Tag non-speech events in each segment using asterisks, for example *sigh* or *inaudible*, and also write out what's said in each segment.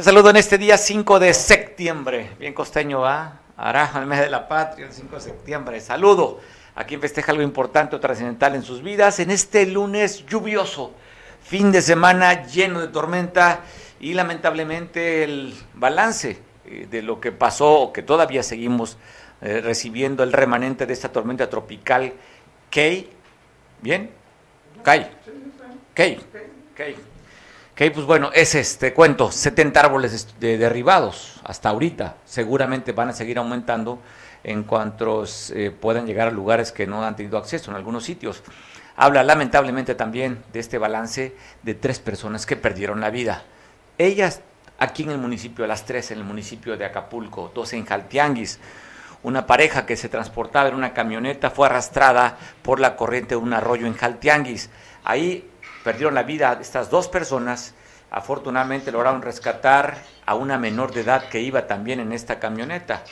Te saludo en este día 5 de septiembre. Bien costeño, ¿va? Araja, el mes de la patria, el 5 de septiembre. Saludo a quien festeja algo importante o trascendental en sus vidas en este lunes lluvioso. Fin de semana lleno de tormenta y lamentablemente el balance eh, de lo que pasó que todavía seguimos eh, recibiendo el remanente de esta tormenta tropical Kay. ¿Bien? Kay. Kay. Kay Ok, pues bueno, es este cuento, 70 árboles derribados hasta ahorita, seguramente van a seguir aumentando en cuanto eh, puedan llegar a lugares que no han tenido acceso en algunos sitios. Habla lamentablemente también de este balance de tres personas que perdieron la vida. Ellas aquí en el municipio, las tres en el municipio de Acapulco, dos en Jaltianguis. Una pareja que se transportaba en una camioneta fue arrastrada por la corriente de un arroyo en Jaltianguis. Ahí perdieron la vida estas dos personas. Afortunadamente lograron rescatar a una menor de edad que iba también en esta camioneta.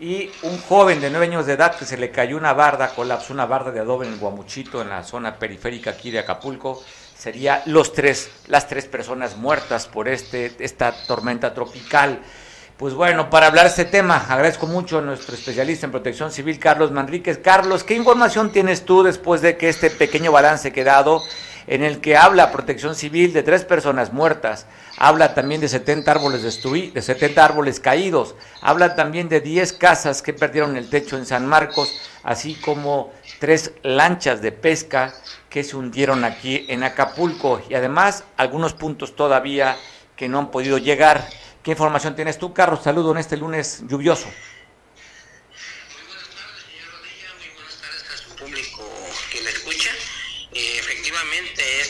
Y un joven de nueve años de edad que se le cayó una barda, colapsó una barda de adobe en Guamuchito, en la zona periférica aquí de Acapulco. Sería los tres, las tres personas muertas por este, esta tormenta tropical. Pues bueno, para hablar de este tema, agradezco mucho a nuestro especialista en protección civil, Carlos Manríquez. Carlos, ¿qué información tienes tú después de que este pequeño balance quedado en el que habla protección civil de tres personas muertas, habla también de 70 árboles destruidos, de 70 árboles caídos, habla también de 10 casas que perdieron el techo en San Marcos, así como tres lanchas de pesca que se hundieron aquí en Acapulco y además algunos puntos todavía que no han podido llegar. ¿Qué información tienes tú, Carlos? Saludo en este lunes lluvioso.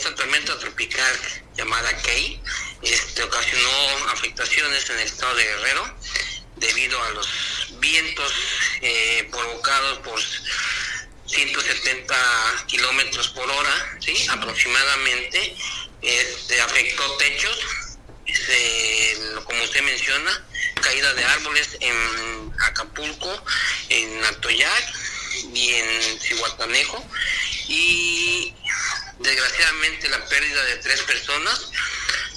Esta tormenta tropical llamada Key este, ocasionó afectaciones en el estado de Guerrero debido a los vientos eh, provocados por 170 kilómetros por hora, ¿sí? aproximadamente. Este, afectó techos, como usted menciona, caída de árboles en Acapulco, en Atoyac y en Cihuatanejo. Y desgraciadamente la pérdida de tres personas,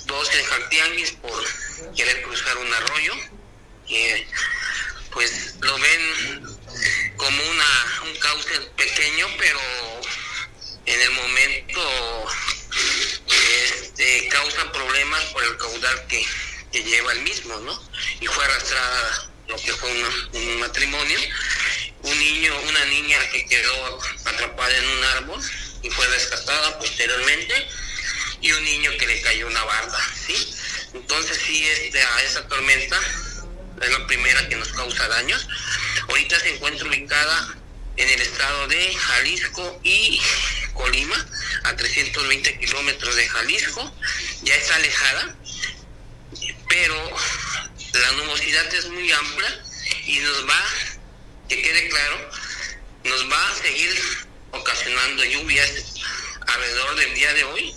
dos en Jaltianguis por querer cruzar un arroyo, que pues lo ven como una, un cauce pequeño, pero en el momento este, causa problemas por el caudal que, que lleva el mismo, ¿no? Y fue arrastrada lo que fue un matrimonio, un niño, una niña que quedó atrapada en un árbol, y fue rescatada posteriormente y un niño que le cayó una barda, ¿sí? Entonces sí, este, esa tormenta es la primera que nos causa daños. Ahorita se encuentra ubicada en el estado de Jalisco y Colima, a 320 kilómetros de Jalisco, ya está alejada, pero la nubosidad es muy amplia y nos va, que quede claro, nos va a seguir ocasionando lluvias alrededor del día de hoy,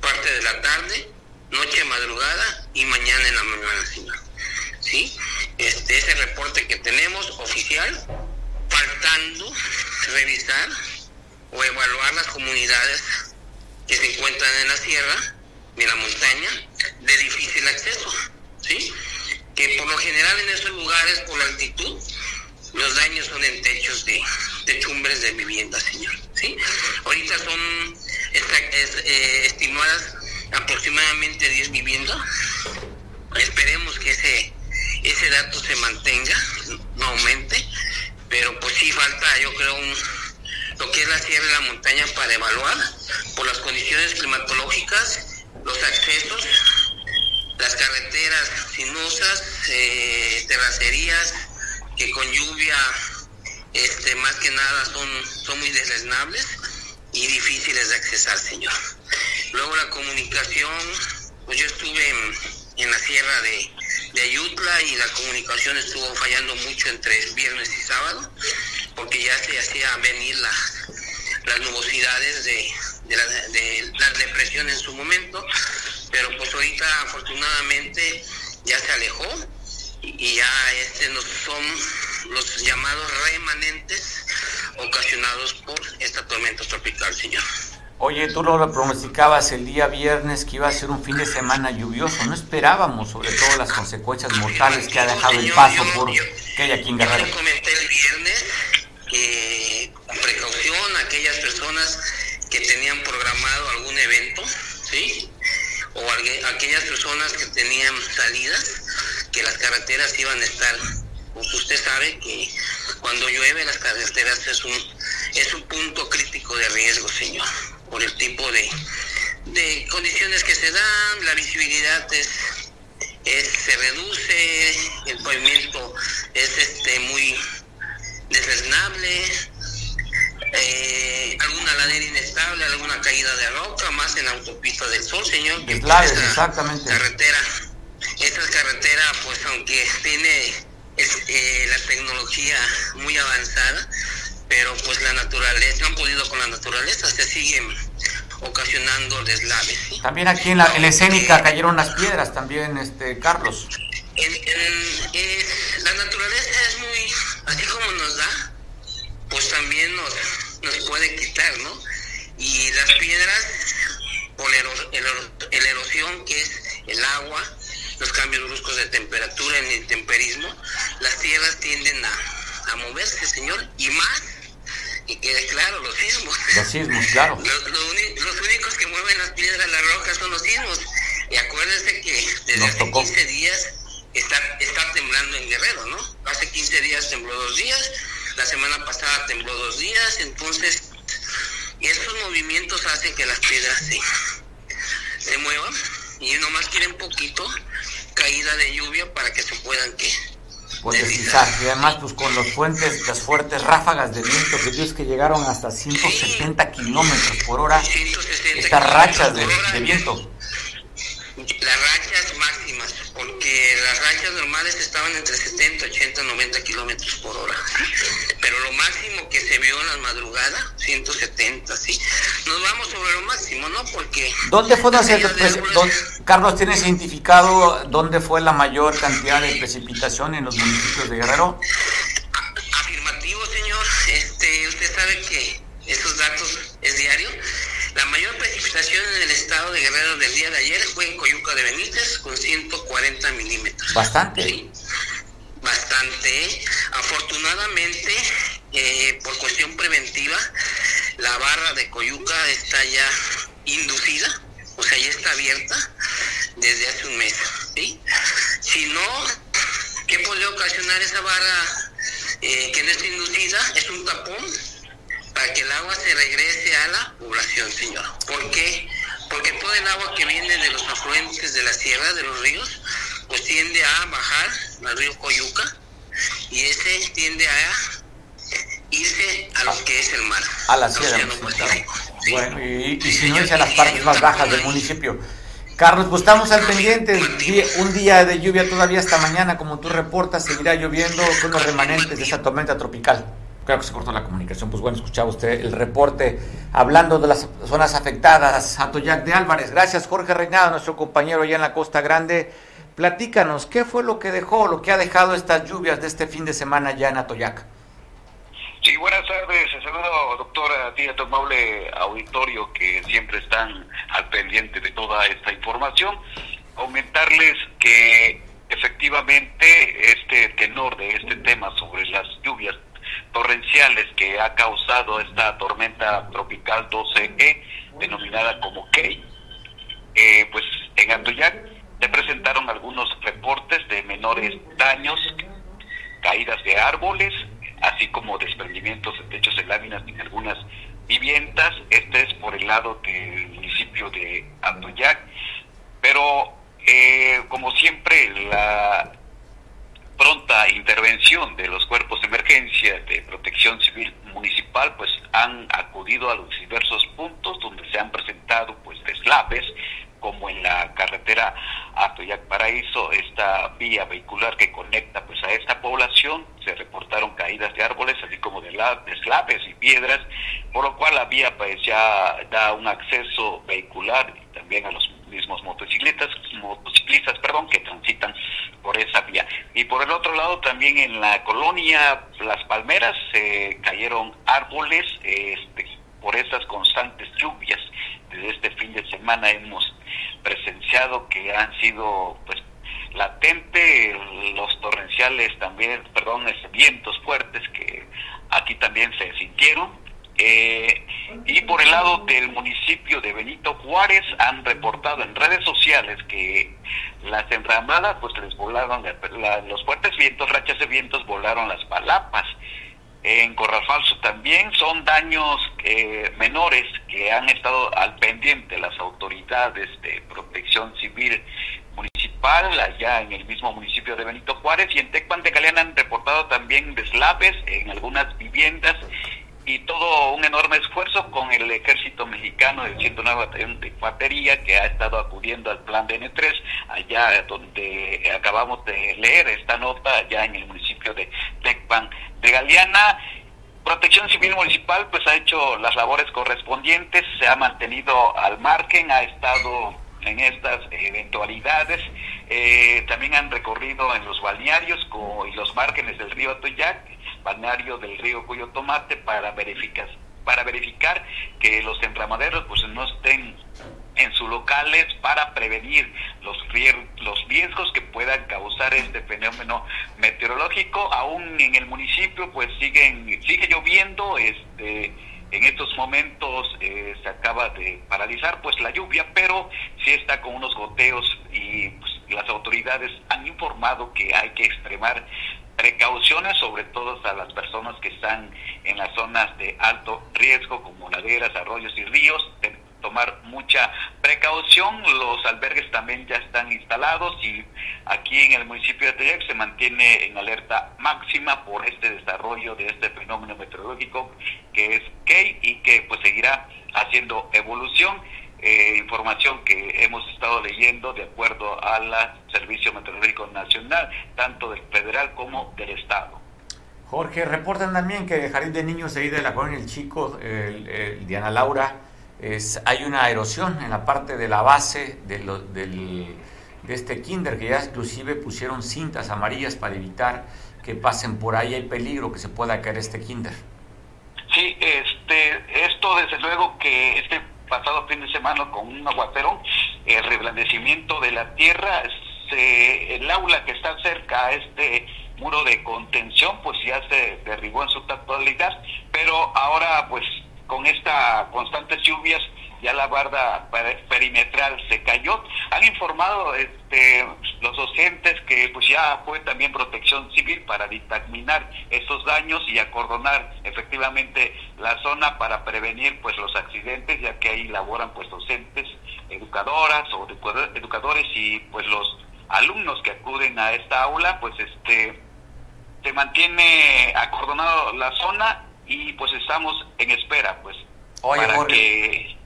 parte de la tarde, noche, madrugada y mañana en la mañana. ¿Sí? Este es el reporte que tenemos oficial, faltando revisar o evaluar las comunidades que se encuentran en la sierra, de la montaña, de difícil acceso, ¿sí? Que por lo general en esos lugares, por la altitud, los daños son en techos de techumbres de vivienda, señor, ¿sí? Ahorita son eh, estimadas aproximadamente 10 viviendas. Esperemos que ese, ese dato se mantenga, no aumente, pero pues sí falta, yo creo, un, lo que es la sierra y la montaña para evaluar por las condiciones climatológicas, los accesos, las carreteras sinuosas, eh, terracerías, que con lluvia, este, más que nada son, son muy desleznables y difíciles de accesar, señor. Luego la comunicación, pues yo estuve en, la sierra de, de, Ayutla y la comunicación estuvo fallando mucho entre viernes y sábado, porque ya se hacía venir la, las nubosidades de, de, la, de la depresión en su momento, pero pues ahorita afortunadamente ya se alejó y ya este no son los llamados remanentes ocasionados por esta tormenta tropical, señor. Oye, tú lo pronosticabas el día viernes que iba a ser un fin de semana lluvioso. No esperábamos, sobre todo, las consecuencias mortales que ha dejado el paso por que hay aquí en Guerrero. Yo comenté el viernes que, con precaución, aquellas personas que tenían programado algún evento, ¿sí? O aquellas personas que tenían salidas, que las carreteras iban a estar. Pues usted sabe que cuando llueve las carreteras es un, es un punto crítico de riesgo, señor por el tipo de, de condiciones que se dan, la visibilidad es, se reduce, el pavimento es este muy desresnable, eh, alguna ladera inestable, alguna caída de roca, más en la autopista del sol, señor. Que claro, exactamente. Carretera, esta carretera, pues aunque tiene eh, la tecnología muy avanzada, pero pues la naturaleza, no han podido con la naturaleza, se siguen ocasionando deslaves. También aquí en la, en escénica cayeron las piedras también, este Carlos. la naturaleza es muy, así como nos da, pues también nos, nos puede quitar, ¿no? Y las piedras, por el, erosión que es el agua, los cambios bruscos de temperatura en el temperismo, las tierras tienden a, a moverse, señor, y más y quede claro, los sismos. Los sismos, claro. *laughs* Los, únicos que mueven las piedras, las rocas, son los sismos. Y acuérdense que desde hace 15 días está, está temblando en Guerrero, ¿no? Hace 15 días tembló dos días, la semana pasada tembló dos días, entonces esos movimientos hacen que las piedras se, se muevan y nomás quieren poquito caída de lluvia para que se puedan que pues deslizar. Y además, pues con los fuentes, las fuertes ráfagas de viento que dios que llegaron hasta 170 kilómetros por hora, estas rachas de, de viento. Las rachas máximas, porque las rachas normales estaban entre 70, 80, 90 kilómetros por hora. Pero lo máximo que se vio en la madrugada, 170, ¿sí? Nos vamos sobre lo máximo, ¿no? Porque. ¿Dónde fue Carlos, ¿tienes identificado dónde fue la mayor cantidad de precipitación en los municipios de Guerrero? Afirmativo, señor. Este, usted sabe que esos datos es diario. La mayor precipitación en el estado de Guerrero del día de ayer fue en Coyuca de Benítez con 140 milímetros. Bastante. Bastante. Afortunadamente, eh, por cuestión preventiva, la barra de Coyuca está ya inducida, o sea, ya está abierta desde hace un mes. ¿sí? Si no, ¿qué puede ocasionar esa barra eh, que no está inducida? Es un tapón para que el agua se regrese a la señor. ¿Por qué? Porque todo el agua que viene de los afluentes de la sierra, de los ríos, pues tiende a bajar al río Coyuca y ese tiende a irse a lo que es el mar. A la sierra. Bueno, y, si no es a las partes más bajas del municipio. Carlos, pues estamos al pendiente. Un día de lluvia todavía hasta mañana, como tú reportas, seguirá lloviendo con los remanentes de esa tormenta tropical. Creo que se cortó la comunicación. Pues bueno, escuchaba usted el reporte hablando de las zonas afectadas. Atoyac de Álvarez. Gracias, Jorge Reinado, nuestro compañero allá en la Costa Grande. Platícanos, ¿qué fue lo que dejó, lo que ha dejado estas lluvias de este fin de semana ya en Atoyac? Sí, buenas tardes. Saludo, doctora, a ti, a tu amable auditorio que siempre están al pendiente de toda esta información. aumentarles que efectivamente este tenor de este tema sobre las lluvias torrenciales que ha causado esta tormenta tropical 12E, denominada como Key, eh, pues en Atoyac se presentaron algunos reportes de menores daños, caídas de árboles, así como desprendimientos de techos de láminas en algunas viviendas. Este es por el lado del municipio de Atoyac. Pero, eh, como siempre, la pronta intervención de los cuerpos de emergencia de protección civil municipal pues han acudido a los diversos puntos donde se han presentado pues deslaves como en la carretera Atoyac Paraíso, esta vía vehicular que conecta pues a esta población, se reportaron caídas de árboles, así como de deslaves y piedras, por lo cual la vía pues ya da un acceso vehicular también a los mismos motocicletas, motociclistas, perdón, que transitan por el otro lado, también en la colonia Las Palmeras se cayeron árboles este, por esas constantes lluvias. Desde este fin de semana hemos presenciado que han sido pues latente los torrenciales también, perdón, vientos fuertes que aquí también se sintieron eh, y por el lado del municipio de Benito Juárez han reportado en redes sociales que las enramadas pues les volaron, los fuertes vientos, rachas de vientos volaron las palapas. En Corrafalso también son daños eh, menores que han estado al pendiente las autoridades de protección civil municipal allá en el mismo municipio de Benito Juárez y en Tecpan de Galeana han reportado también deslaves en algunas viviendas y todo un enorme esfuerzo con el ejército mexicano del 109 Batallón de Infantería que ha estado acudiendo al plan de N3, allá donde acabamos de leer esta nota, allá en el municipio de Tecpan de Galeana. Protección Civil Municipal pues ha hecho las labores correspondientes, se ha mantenido al margen, ha estado en estas eventualidades. Eh, también han recorrido en los balnearios y los márgenes del río Atoyac balneario del río Cuyo Tomate para verificar, para verificar que los enramaderos pues no estén en sus locales para prevenir los, los riesgos que puedan causar este fenómeno meteorológico. Aún en el municipio pues siguen sigue lloviendo, este en estos momentos eh, se acaba de paralizar pues la lluvia, pero sí está con unos goteos y pues, las autoridades han informado que hay que extremar precauciones, sobre todo a las personas que están en las zonas de alto riesgo, como laderas, arroyos y ríos, tomar mucha precaución. Los albergues también ya están instalados y aquí en el municipio de Teyac se mantiene en alerta máxima por este desarrollo de este fenómeno meteorológico que es Key y que pues seguirá haciendo evolución. Eh, información que hemos estado leyendo de acuerdo al Servicio Meteorológico Nacional, tanto del federal como del Estado. Jorge, reportan también que el Jardín de Niños ahí de la Colonia El Chico, el, Diana Laura, es, hay una erosión en la parte de la base de, del, de este kinder, que ya inclusive pusieron cintas amarillas para evitar que pasen por ahí, hay peligro que se pueda caer este kinder. Sí, este, esto desde luego que este pasado fin de semana con un aguacero, el reblandecimiento de la tierra, se, el aula que está cerca a este muro de contención, pues ya se derribó en su totalidad, pero ahora pues con esta constantes lluvias ya la barda perimetral se cayó. Han informado este, los docentes que pues ya fue también protección civil para dictaminar estos daños y acordonar efectivamente la zona para prevenir pues los accidentes, ya que ahí laboran pues docentes, educadoras o educadores y pues los alumnos que acuden a esta aula, pues este se mantiene acordonado la zona y pues estamos en espera pues para que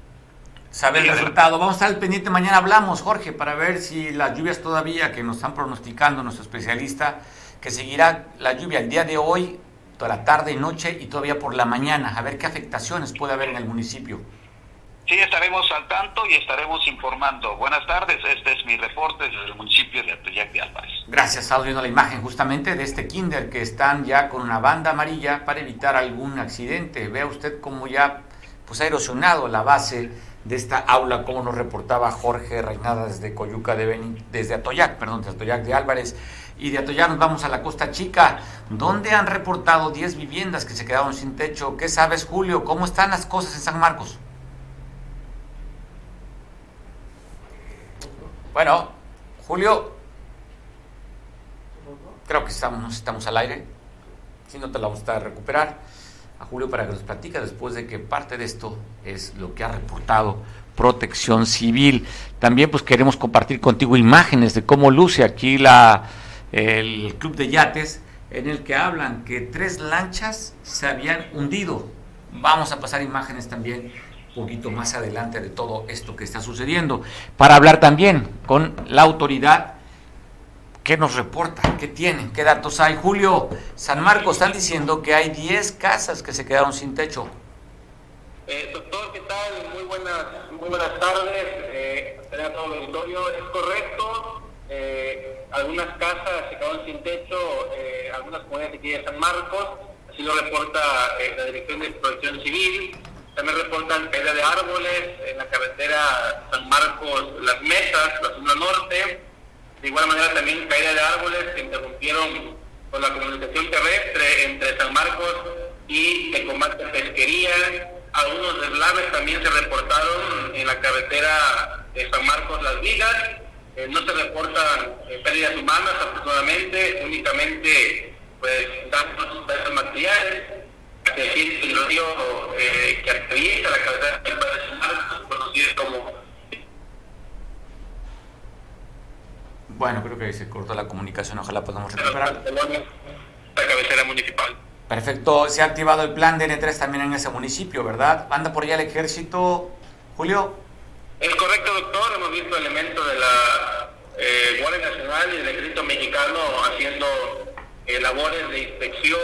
saber el resultado. Vamos a estar al pendiente, mañana hablamos, Jorge, para ver si las lluvias todavía que nos están pronosticando nuestro especialista, que seguirá la lluvia el día de hoy, toda la tarde y noche y todavía por la mañana, a ver qué afectaciones puede haber en el municipio. Sí, estaremos al tanto y estaremos informando. Buenas tardes, este es mi reporte desde el municipio de Atoyac de Álvarez. Gracias, estamos viendo la imagen justamente de este kinder que están ya con una banda amarilla para evitar algún accidente. Vea usted cómo ya pues ha erosionado la base de esta aula, como nos reportaba Jorge Reinada desde Coyuca de Beni, desde Atoyac, perdón, desde Atoyac de Álvarez. Y de Atoyac nos vamos a la Costa Chica, donde han reportado 10 viviendas que se quedaron sin techo. ¿Qué sabes, Julio? ¿Cómo están las cosas en San Marcos? Bueno, Julio, creo que estamos, estamos al aire. Si no te la vamos a recuperar a Julio para que nos platique después de que parte de esto es lo que ha reportado Protección Civil. También pues queremos compartir contigo imágenes de cómo luce aquí la el club de yates en el que hablan que tres lanchas se habían hundido. Vamos a pasar imágenes también un poquito más adelante de todo esto que está sucediendo para hablar también con la autoridad ¿Qué nos reporta? ¿Qué tienen? ¿Qué datos hay? Julio, San Marcos, están diciendo que hay 10 casas que se quedaron sin techo. Eh, doctor, ¿qué tal? Muy buenas, muy buenas tardes. Eh, todo el auditorio. Es correcto. Eh, algunas casas se quedaron sin techo, eh, algunas comunidades aquí de San Marcos. Así lo reporta eh, la Dirección de Protección Civil. También reportan caída de árboles en la carretera San Marcos, Las Mesas, la zona norte de igual manera también caída de árboles que interrumpieron con la comunicación terrestre entre San Marcos y el combate pesquería. Algunos deslaves también se reportaron en la carretera de San Marcos Las Vigas. Eh, no se reportan eh, pérdidas humanas afortunadamente, únicamente pues daños materiales. Es decir, el río eh, que atraviesa la carretera de San Marcos, conocido como Bueno, creo que se cortó la comunicación, ojalá podamos recuperar. La cabecera municipal. Perfecto, se ha activado el plan de N3 también en ese municipio, ¿verdad? ¿Anda por allá el ejército, Julio? Es correcto, doctor. Hemos visto elementos de la eh, Guardia Nacional y del Ejército Mexicano haciendo eh, labores de inspección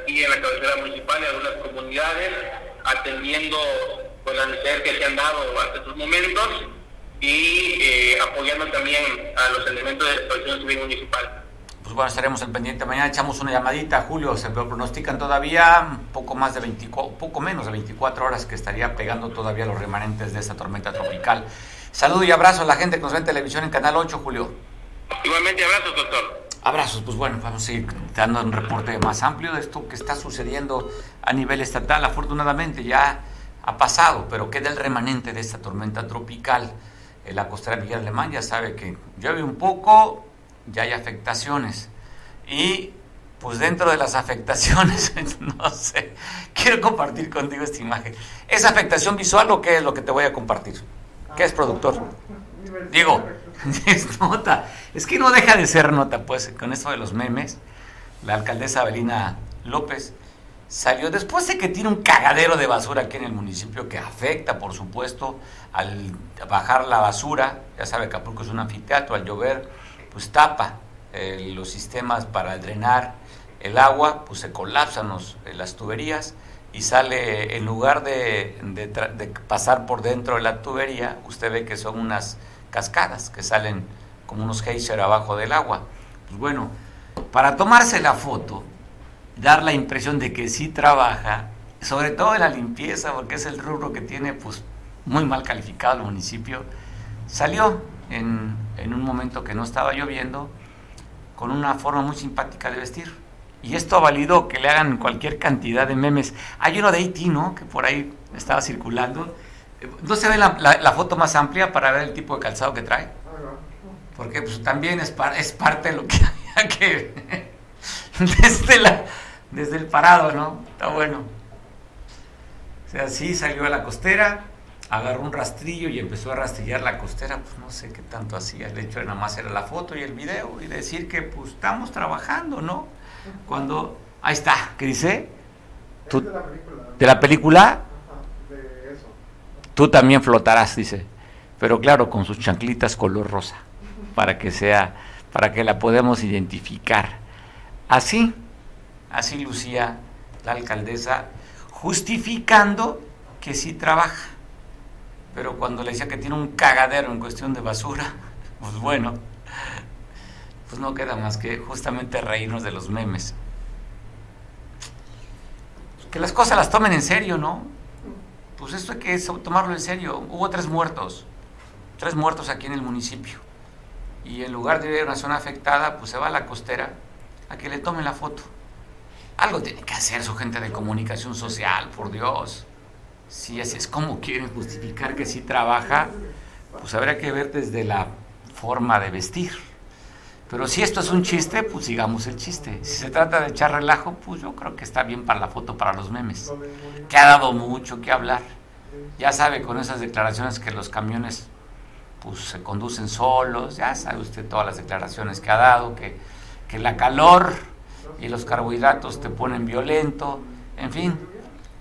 aquí en la cabecera municipal y algunas comunidades, atendiendo pues, las necesidades que se han dado hasta estos momentos y eh, apoyando también a los elementos de protección civil municipal. Pues bueno, estaremos en pendiente. Mañana echamos una llamadita, Julio. Se pronostican todavía poco más de 24, poco menos de 24 horas que estaría pegando todavía los remanentes de esta tormenta tropical. Saludo y abrazo a la gente que nos ve en televisión en Canal 8, Julio. Igualmente, abrazos, doctor. Abrazos, pues bueno, vamos a ir dando un reporte más amplio de esto que está sucediendo a nivel estatal. Afortunadamente ya ha pasado, pero queda el remanente de esta tormenta tropical la costera Miguel Alemán ya sabe que llueve un poco, ya hay afectaciones. Y pues dentro de las afectaciones, *laughs* no sé, quiero compartir contigo esta imagen. ¿Es afectación visual o qué es lo que te voy a compartir? ¿Qué es productor? Digo, *laughs* es nota. Es que no deja de ser nota, pues, con esto de los memes. La alcaldesa Abelina López salió después de que tiene un cagadero de basura aquí en el municipio que afecta, por supuesto, al bajar la basura, ya sabe Acapulco es un anfiteatro, al llover, pues tapa eh, los sistemas para drenar el agua, pues se colapsan eh, las tuberías y sale, en lugar de, de, pasar por dentro de la tubería, usted ve que son unas cascadas que salen como unos geysers abajo del agua. Pues bueno, para tomarse la foto, dar la impresión de que sí trabaja, sobre todo en la limpieza, porque es el rubro que tiene pues muy mal calificado el municipio, salió en, en, un momento que no estaba lloviendo con una forma muy simpática de vestir. Y esto ha valido que le hagan cualquier cantidad de memes. Hay uno de Haití, ¿no? Que por ahí estaba circulando. ¿No se ve la, la, foto más amplia para ver el tipo de calzado que trae? Porque pues, también es, es parte de lo que *laughs* había que... *laughs* desde, la, desde el parado, ¿no? Está bueno. O sea, sí salió a la costera, agarró un rastrillo y empezó a rastrillar la costera, pues no sé qué tanto hacía, el hecho de nada más era la foto y el video y decir que pues estamos trabajando, ¿no? Cuando, ahí está, ¿qué dice? ¿Tú, de la película? ¿De la película? de eso. Tú también flotarás, dice, pero claro, con sus chanclitas color rosa, para que sea, para que la podamos identificar. Así, así lucía la alcaldesa, justificando que sí trabaja pero cuando le decía que tiene un cagadero en cuestión de basura, *laughs* pues bueno, pues no queda más que justamente reírnos de los memes. Que las cosas las tomen en serio, ¿no? pues esto hay que tomarlo en serio. Hubo tres muertos, tres muertos aquí en el municipio. Y en lugar de ir a una zona afectada, pues se va a la costera a que le tomen la foto. Algo tiene que hacer su gente de comunicación social, por Dios. Si así es como quieren justificar que sí trabaja, pues habrá que ver desde la forma de vestir. Pero si esto es un chiste, pues sigamos el chiste. Si se trata de echar relajo, pues yo creo que está bien para la foto, para los memes. Que ha dado mucho que hablar. Ya sabe con esas declaraciones que los camiones pues se conducen solos, ya sabe usted todas las declaraciones que ha dado, que, que la calor y los carbohidratos te ponen violento, en fin,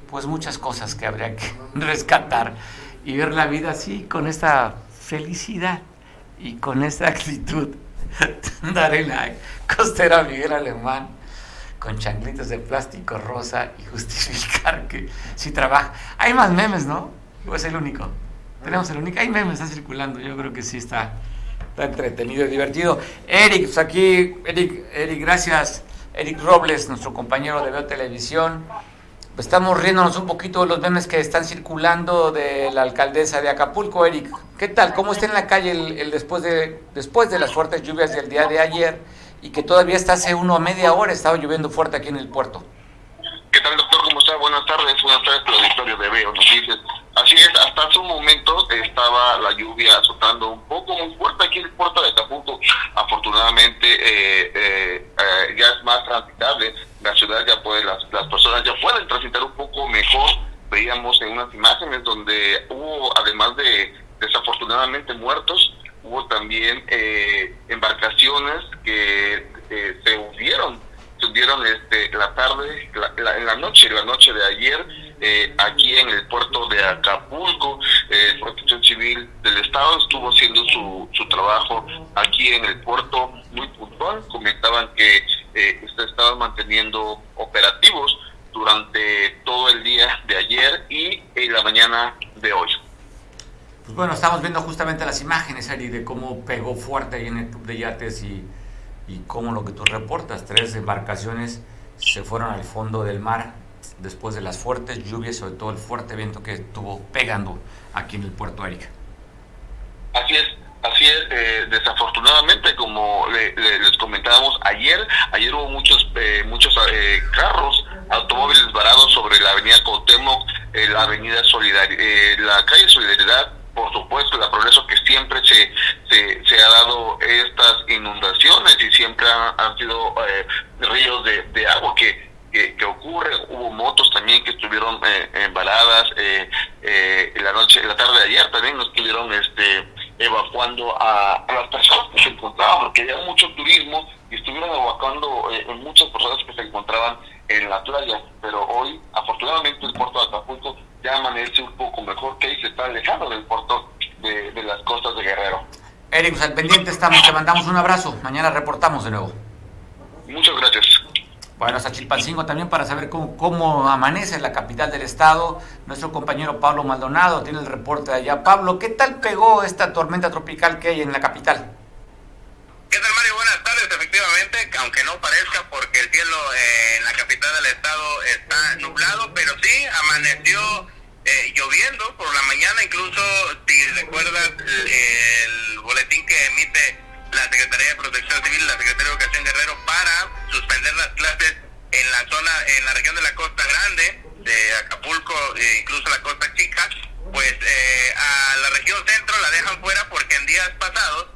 pues muchas cosas que habría que *laughs* rescatar y ver la vida así, con esta felicidad y con esta actitud. *laughs* Dar en la costera Miguel Alemán con changlitos de plástico rosa y justificar que si trabaja. Hay más memes, ¿no? Yo es el único. Tenemos el único. Hay memes, está circulando. Yo creo que sí está, está entretenido y divertido. Eric, pues aquí, Eric, Eric, gracias. Eric Robles, nuestro compañero de Veo Televisión. Estamos riéndonos un poquito de los memes que están circulando de la alcaldesa de Acapulco, Eric. ¿Qué tal? ¿Cómo está en la calle el, después, de, después de las fuertes lluvias del día de ayer y que todavía está hace uno a media hora, estaba lloviendo fuerte aquí en el puerto? ¿Qué tal, doctor? ¿Cómo está? Buenas tardes. Buenas tardes auditorio de Veo Noticias. Así es, hasta hace un momento estaba la lluvia azotando un poco muy fuerte aquí en el puerto de Acapulco. Afortunadamente eh, eh, eh, ya es más transitable la ciudad, ya puede, las, las personas ya pueden transitar un poco mejor. Veíamos en unas imágenes donde hubo, además de desafortunadamente muertos, hubo también embarcaciones que se hundieron, se hundieron este, la tarde, en la noche, la noche de ayer eh, aquí en el puerto de Acapulco. Eh, Protección Civil del Estado estuvo haciendo su, su trabajo aquí en el puerto muy puntual. Comentaban que eh, estaban manteniendo operativos durante todo el día de ayer y en la mañana de hoy. Pues bueno, estamos viendo justamente las imágenes, Ari, de cómo pegó fuerte ahí en el club de yates y, y cómo lo que tú reportas, tres embarcaciones se fueron al fondo del mar después de las fuertes lluvias, sobre todo el fuerte viento que estuvo pegando aquí en el puerto Erika. Así es, así es. Eh, desafortunadamente, como les comentábamos ayer, ayer hubo muchos eh, muchos eh, carros, automóviles varados sobre la avenida Cuauhtémoc, la avenida Solidaridad, la calle Solidaridad, por supuesto, la progreso que siempre se, se, ha dado estas inundaciones y siempre han, sido ríos de, de agua que que, ocurre. Hubo motos también que estuvieron eh, embaladas eh, eh, la noche, la tarde de ayer también nos estuvieron este, evacuando a, las personas que se encontraban, porque había mucho turismo y estuvieron evacuando muchas personas que se encontraban en la playa. Pero hoy, afortunadamente, el puerto de Acapulco ya amanece un poco mejor que ahí se está alejando del puerto de, de las costas de Guerrero. Eric, pues al pendiente estamos, te mandamos un abrazo. Mañana reportamos de nuevo. Muchas gracias. Bueno, hasta Chilpancingo también para saber cómo, cómo amanece la capital del estado. Nuestro compañero Pablo Maldonado tiene el reporte de allá. Pablo, ¿qué tal pegó esta tormenta tropical que hay en la capital? ¿Qué tal, Mario? Buenas tardes. Efectivamente, aunque no parezca porque el cielo eh, en la capital del estado está nublado, pero sí amaneció eh, lloviendo por la mañana. Incluso, si recuerdas el boletín que emite la Secretaría de Protección Civil la Secretaría de Educación Guerrero para suspender las clases en la zona, en la región de la Costa Grande, de Acapulco e incluso la Costa Chica, pues eh, a la región centro la dejan fuera porque en días pasados,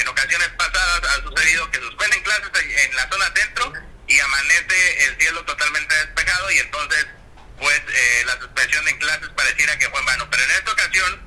en ocasiones pasadas, ha sucedido que suspenden clases en la zona centro y amanece el cielo totalmente despejado y entonces pues eh, la suspensión en clases pareciera que fue en vano. Pero en esta ocasión,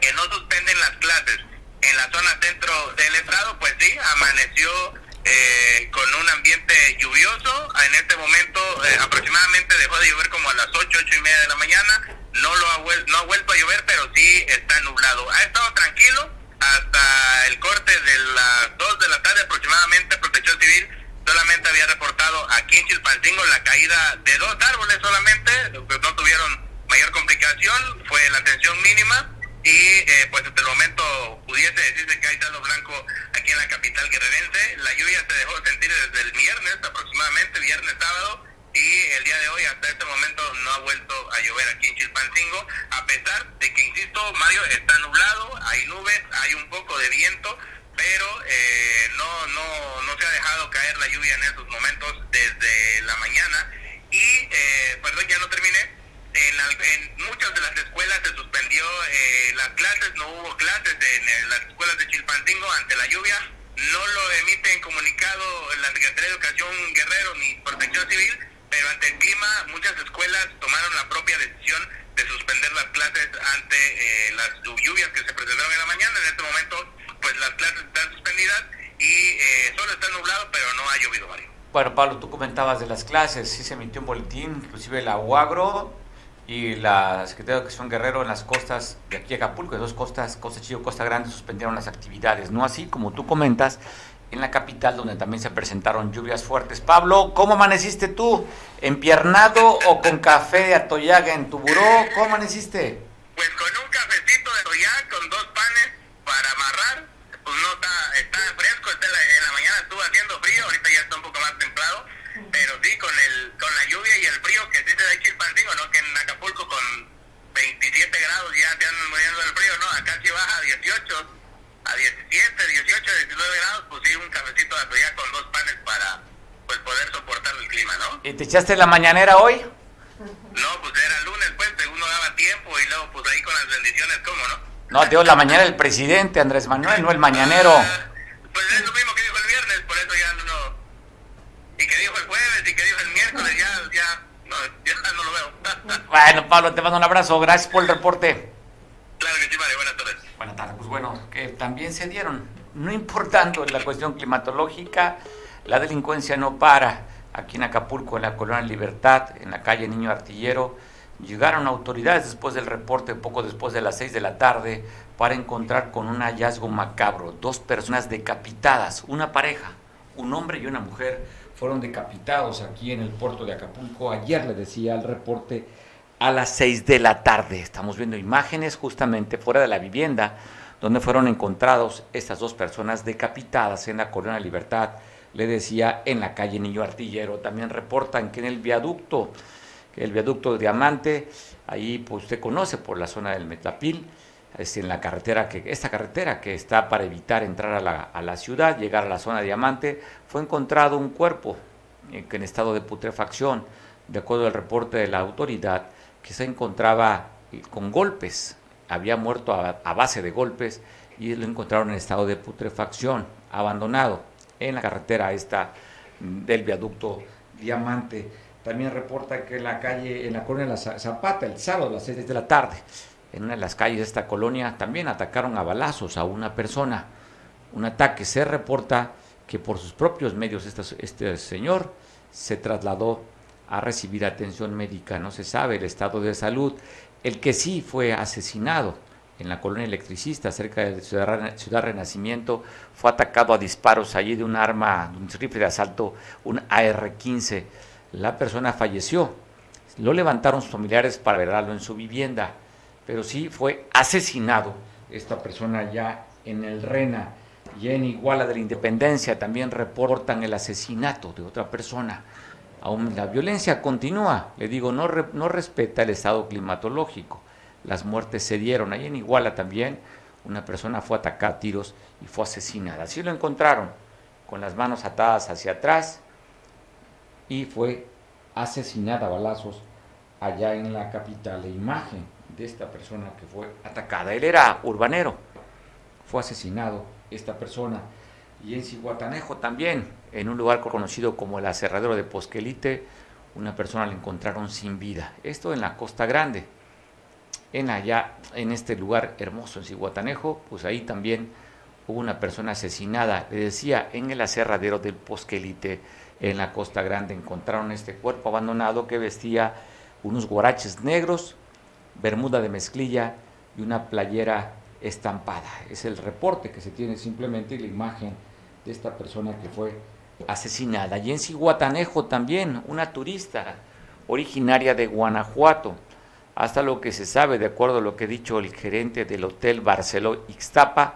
que no suspenden las clases en la zona centro del estado, pues sí, amaneció eh, con un ambiente lluvioso. En este momento eh, aproximadamente dejó de llover como a las 8, 8 y media de la mañana. No, lo ha, no ha vuelto a llover, pero sí está nublado. Ha estado tranquilo hasta el corte de las 2 de la tarde aproximadamente. Protección Civil solamente había reportado aquí en Chilpancingo la caída de dos árboles solamente, pues no tuvieron mayor complicación, fue la tensión mínima y eh, pues hasta el momento pudiese decirse que hay saldo blanco aquí en la capital guerrerense. La lluvia se dejó sentir desde el viernes aproximadamente, viernes sábado, y el día de hoy hasta este momento no ha vuelto a llover aquí en Chilpancingo, a pesar de que, insisto, Mario, está nublado, hay nubes, hay un poco de viento, pero eh, no, no, no se ha dejado caer la lluvia en estos momentos desde la mañana y, eh, perdón, ya no terminé, en, en, muchas de las escuelas se suspendió eh, las clases, no hubo clases en, las escuelas de Chilpancingo ante la lluvia, no lo emite en comunicado la Secretaría de Educación Guerrero ni Protección Civil, pero ante el clima muchas escuelas tomaron la propia decisión de suspender las clases ante eh, las lluvias que se presentaron en la mañana. En este momento, pues las clases están suspendidas y eh, solo está nublado, pero no ha llovido, Mario. Pablo, tú comentabas de las clases, sí se emitió un boletín, inclusive la UAGRO y la Secretaría de Educación Guerrero en las costas de aquí a Acapulco, de dos costas, Costa Chido, Costa Grande, suspendieron las actividades, no así como tú comentas en la capital, donde también se presentaron lluvias fuertes. Pablo, ¿cómo amaneciste tú? ¿Empiernado o con café de atoyaga en tu buró? ¿Cómo amaneciste? Pues con un cafecito de atoyaga, con dos panes para amarrar. Pues no está, está fresco, está en, la, en estuvo haciendo frío, ahorita ya está un poco más templado, pero sí, con el con la lluvia y el frío que sí se da en Chilpancingo, ¿no? Que en Acapulco con 27 grados ya se andan muriendo del frío, ¿no? Acá sí baja a 18 a 17, 18, 19 grados, pues sí, un cafecito de atoyac con dos panes para pues poder soportar el clima, ¿no? ¿Y te echaste la mañanera hoy? No, pues era lunes, pues, uno daba tiempo y luego pues ahí con las bendiciones, ¿cómo, no? No, digo la mañana del presidente, Andrés Manuel, no el mañanero. Ah, pues es lo mismo que dijo el por eso ya no... Y que dijo el jueves y que dijo el miércoles, ya, ya, no, ya *laughs* no lo veo. *laughs* bueno, Pablo, te mando un abrazo, gracias por el reporte. Claro que sí, vale, buenas tardes. Buenas tardes, pues bueno, que también se dieron, no importando la cuestión climatológica, la delincuencia no para. Aquí en Acapulco, en la Colonia Libertad, en la calle Niño Artillero, llegaron autoridades después del reporte, poco después de las 6 de la tarde, para encontrar con un hallazgo macabro, dos personas decapitadas, una pareja, un hombre y una mujer, fueron decapitados aquí en el puerto de Acapulco. Ayer le decía el reporte a las 6 de la tarde. Estamos viendo imágenes justamente fuera de la vivienda donde fueron encontrados estas dos personas decapitadas en la Corona Libertad. Le decía en la calle Niño Artillero. También reportan que en el viaducto, el viaducto de Diamante, ahí pues usted conoce por la zona del Metlapil, es en la carretera que esta carretera que está para evitar entrar a la, a la ciudad, llegar a la zona de Diamante, fue encontrado un cuerpo eh, en estado de putrefacción, de acuerdo al reporte de la autoridad que se encontraba eh, con golpes, había muerto a, base de golpes y lo encontraron en estado de putrefacción, abandonado en la carretera esta mm, del viaducto Diamante. También reporta que en la calle, en la colonia La Zapata, el sábado a las 6 de la tarde, en una de las calles de esta colonia, también atacaron a balazos a una persona. Un ataque se reporta que por sus propios medios este, este señor se trasladó a recibir atención médica. No se sabe el estado de salud. El que sí fue asesinado en la colonia electricista, cerca de Ciudad, Renacimiento, fue atacado a disparos allí de un arma, un rifle de asalto, un AR-15. La persona falleció. Lo levantaron sus familiares para verlo en su vivienda, pero sí fue asesinado esta persona ya en el Rena y en Iguala de la Independencia también reportan el asesinato de otra persona Aún la violencia continúa, le digo, no, no respeta el estado climatológico. Las muertes se dieron. Ahí en Iguala también una persona fue atacada a tiros y fue asesinada. Así lo encontraron, con las manos atadas hacia atrás y fue asesinada a balazos allá en la capital. La imagen de esta persona que fue atacada, él era urbanero, fue asesinado esta persona. Y en Cihuatanejo también, en un lugar conocido como el aserradero de Posquelite, una persona la encontraron sin vida. Esto en la Costa Grande. En allá, en este lugar hermoso en Cihuatanejo, pues ahí también hubo una persona asesinada. Le decía, en el aserradero del Posquelite, en la Costa Grande, encontraron este cuerpo abandonado que vestía unos guaraches negros, bermuda de mezclilla y una playera estampada. Es el reporte que se tiene simplemente y la imagen de esta persona que fue asesinada. Y en Cihuatanejo también, una turista originaria de Guanajuato. Hasta lo que se sabe, de acuerdo a lo que ha dicho el gerente del Hotel Barceló Ixtapa,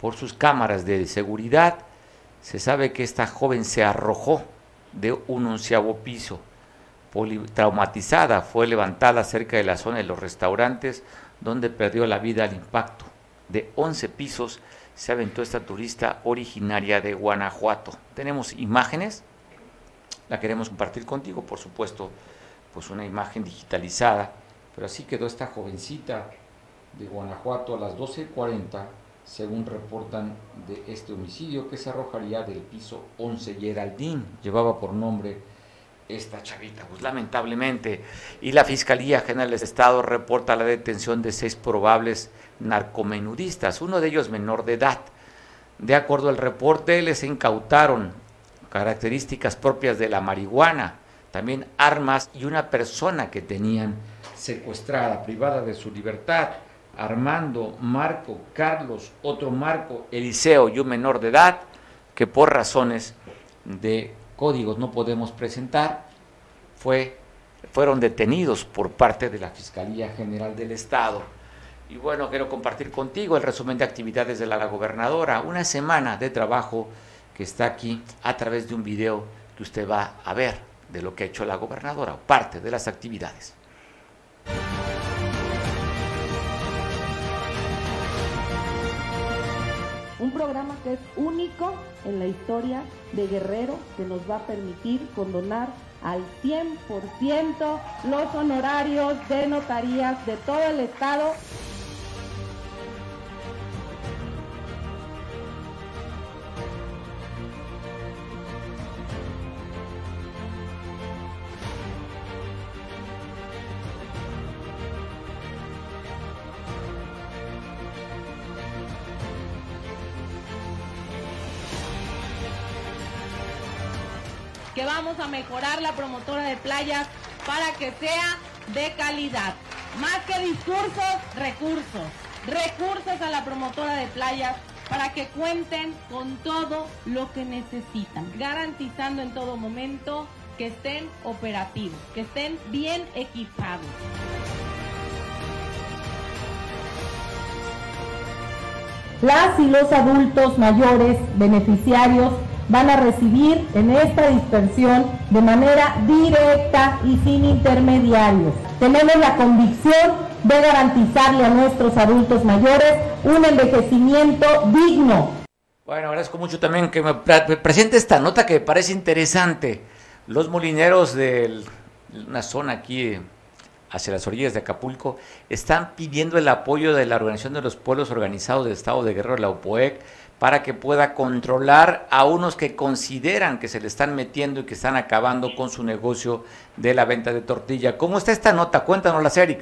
por sus cámaras de seguridad, se sabe que esta joven se arrojó de un onceavo piso. Traumatizada fue levantada cerca de la zona de los restaurantes donde perdió la vida al impacto. De 11 pisos se aventó esta turista originaria de Guanajuato. Tenemos imágenes, la queremos compartir contigo, por supuesto, pues una imagen digitalizada, pero así quedó esta jovencita de Guanajuato a las 12.40, según reportan de este homicidio que se arrojaría del piso 11. Geraldine llevaba por nombre esta chavita, pues lamentablemente. Y la Fiscalía General del Estado reporta la detención de seis probables narcomenudistas, uno de ellos menor de edad. De acuerdo al reporte, les incautaron características propias de la marihuana, también armas y una persona que tenían secuestrada, privada de su libertad. Armando, Marco, Carlos, otro Marco, Eliseo y un menor de edad que por razones de códigos no podemos presentar, fue, fueron detenidos por parte de la Fiscalía General del Estado. Y bueno, quiero compartir contigo el resumen de actividades de la gobernadora, una semana de trabajo que está aquí a través de un video que usted va a ver de lo que ha hecho la gobernadora, parte de las actividades. Un programa que es único en la historia de Guerrero que nos va a permitir condonar al 100% los honorarios de notarías de todo el estado vamos a mejorar la promotora de playas para que sea de calidad. Más que discursos, recursos. Recursos a la promotora de playas para que cuenten con todo lo que necesitan, garantizando en todo momento que estén operativos, que estén bien equipados. Las y los adultos mayores beneficiarios van a recibir en esta dispersión de manera directa y sin intermediarios. Tenemos la convicción de garantizarle a nuestros adultos mayores un envejecimiento digno. Bueno, agradezco mucho también que me presente esta nota que me parece interesante. Los molineros de una zona aquí hacia las orillas de Acapulco están pidiendo el apoyo de la Organización de los Pueblos Organizados del Estado de Guerrero, la OPOEC, para que pueda controlar a unos que consideran que se le están metiendo y que están acabando con su negocio de la venta de tortilla. ¿Cómo está esta nota? Cuéntanos, Eric.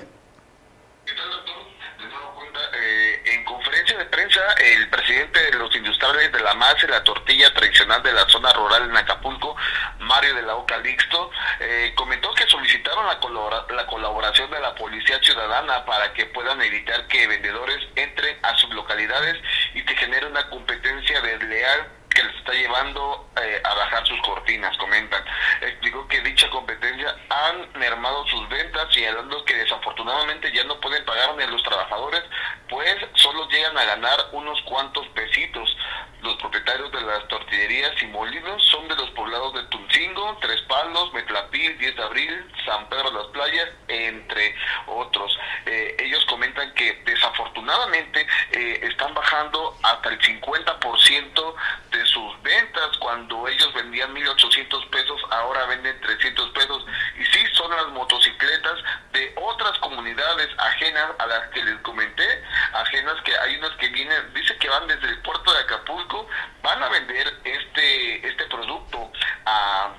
el presidente de los de la masa y la tortilla tradicional de la zona rural en Acapulco, Mario de la Oca Lixto, eh, comentó que solicitaron la, la colaboración de la Policía Ciudadana para que puedan evitar que vendedores entren a sus localidades y que genere una competencia desleal que les está llevando eh, a bajar sus cortinas, comentan. Explicó que dicha competencia han mermado sus ventas y hablando que desafortunadamente ya no pueden pagar ni a los trabajadores, pues solo llegan a ganar unos cuantos pesitos. Los propietarios de las tortillerías y molinos son de los poblados de Tulcingo, Tres Palos, Metlapil, 10 de Abril, San Pedro de las Playas, entre otros. Eh, ellos comentan que desafortunadamente eh, están bajando hasta el 50% de sus ventas. Cuando ellos vendían 1.800 pesos, ahora venden 300 pesos. Y sí, son las motocicletas de otras comunidades ajenas a las que les comenté, ajenas que hay unas que vienen, dice que van desde el puerto de Acapulco, van a vender este, este producto a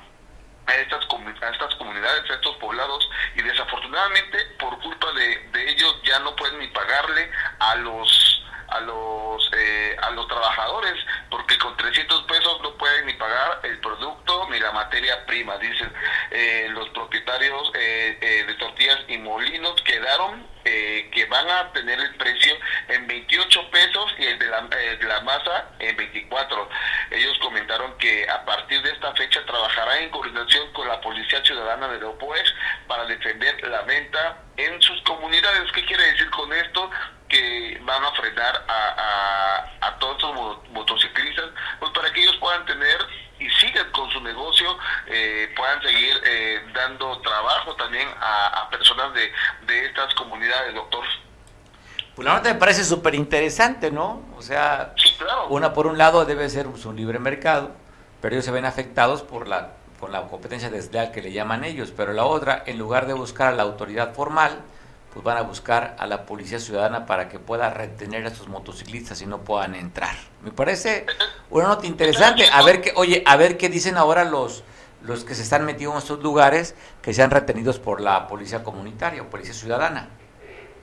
a estas, a estas comunidades, a estos poblados, y desafortunadamente por culpa de, de ellos ya no pueden ni pagarle a los a los eh, a los trabajadores porque con 300 pesos no pueden ni pagar el producto ni la materia prima dicen eh, los propietarios eh, de tortillas y molinos quedaron que van a tener el precio en 28 pesos y el de, la, de la masa en 24 ellos comentaron que a partir de esta fecha trabajarán en coordinación con la Policía Ciudadana de Leopoes para defender la venta en sus comunidades. ¿Qué quiere decir con esto? que van a frenar a, a, todos estos motociclistas, pues para que ellos puedan tener y sigan con su su negocio, eh, puedan seguir eh, dando trabajo también a, personas de, de estas comunidades, doctor. Pues la nota me parece súper interesante, ¿no? O sea, una por un lado debe ser un libre mercado, pero ellos se ven afectados por la, por la competencia desleal que le llaman ellos, pero la otra, en lugar de buscar a la autoridad formal, pues van a buscar a la policía ciudadana para que pueda retener a sus motociclistas y no puedan entrar. Me parece una nota interesante. A ver qué, oye, a ver qué dicen ahora los los que se están metidos en estos lugares que sean retenidos por la policía comunitaria o policía ciudadana.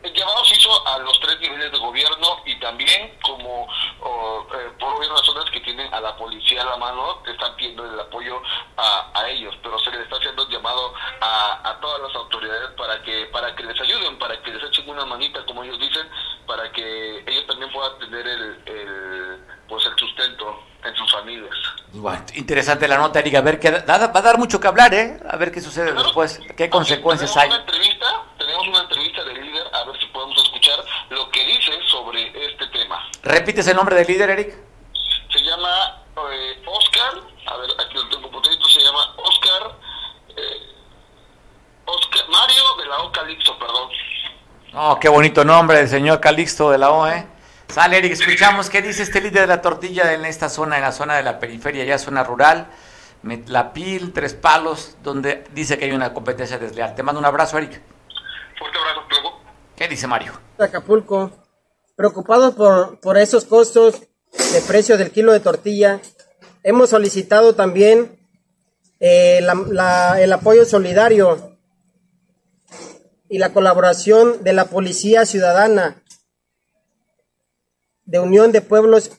El llamado se hizo a los tres niveles de gobierno y también como eh, por obvias razones que tienen a la policía a la mano, están pidiendo el apoyo a, a ellos, pero se les está haciendo el llamado a, a, todas las autoridades para que para que les ayuden, para que les echen una manita, como ellos dicen, para que ellos también puedan tener el, el pues el sustento en sus familias. Bueno, interesante la nota, Erika. A ver, que va a dar mucho que hablar, ¿eh? A ver qué sucede después, qué consecuencias hay. Una entrevista, tenemos una entrevista del líder, a ver si podemos escuchar lo que dice sobre este tema. ¿Repites el nombre del líder, Eric? Se llama eh, Oscar, a ver, aquí lo tengo potito, se llama Oscar, eh, Oscar, Mario de la O Calixto, perdón. Oh, qué bonito nombre del señor Calixto de la O, ¿eh? Sale, Eric, escuchamos qué dice este líder de la tortilla en esta zona, en la zona de la periferia, ya zona rural, La Pil, Tres Palos, donde dice que hay una competencia desleal. Te mando un abrazo, Eric. Fuerte abrazo, ¿Qué dice Mario? Acapulco, preocupados por, por esos costos de precio del kilo de tortilla, hemos solicitado también eh, el apoyo solidario y la colaboración de la Policía Ciudadana de Unión de Pueblos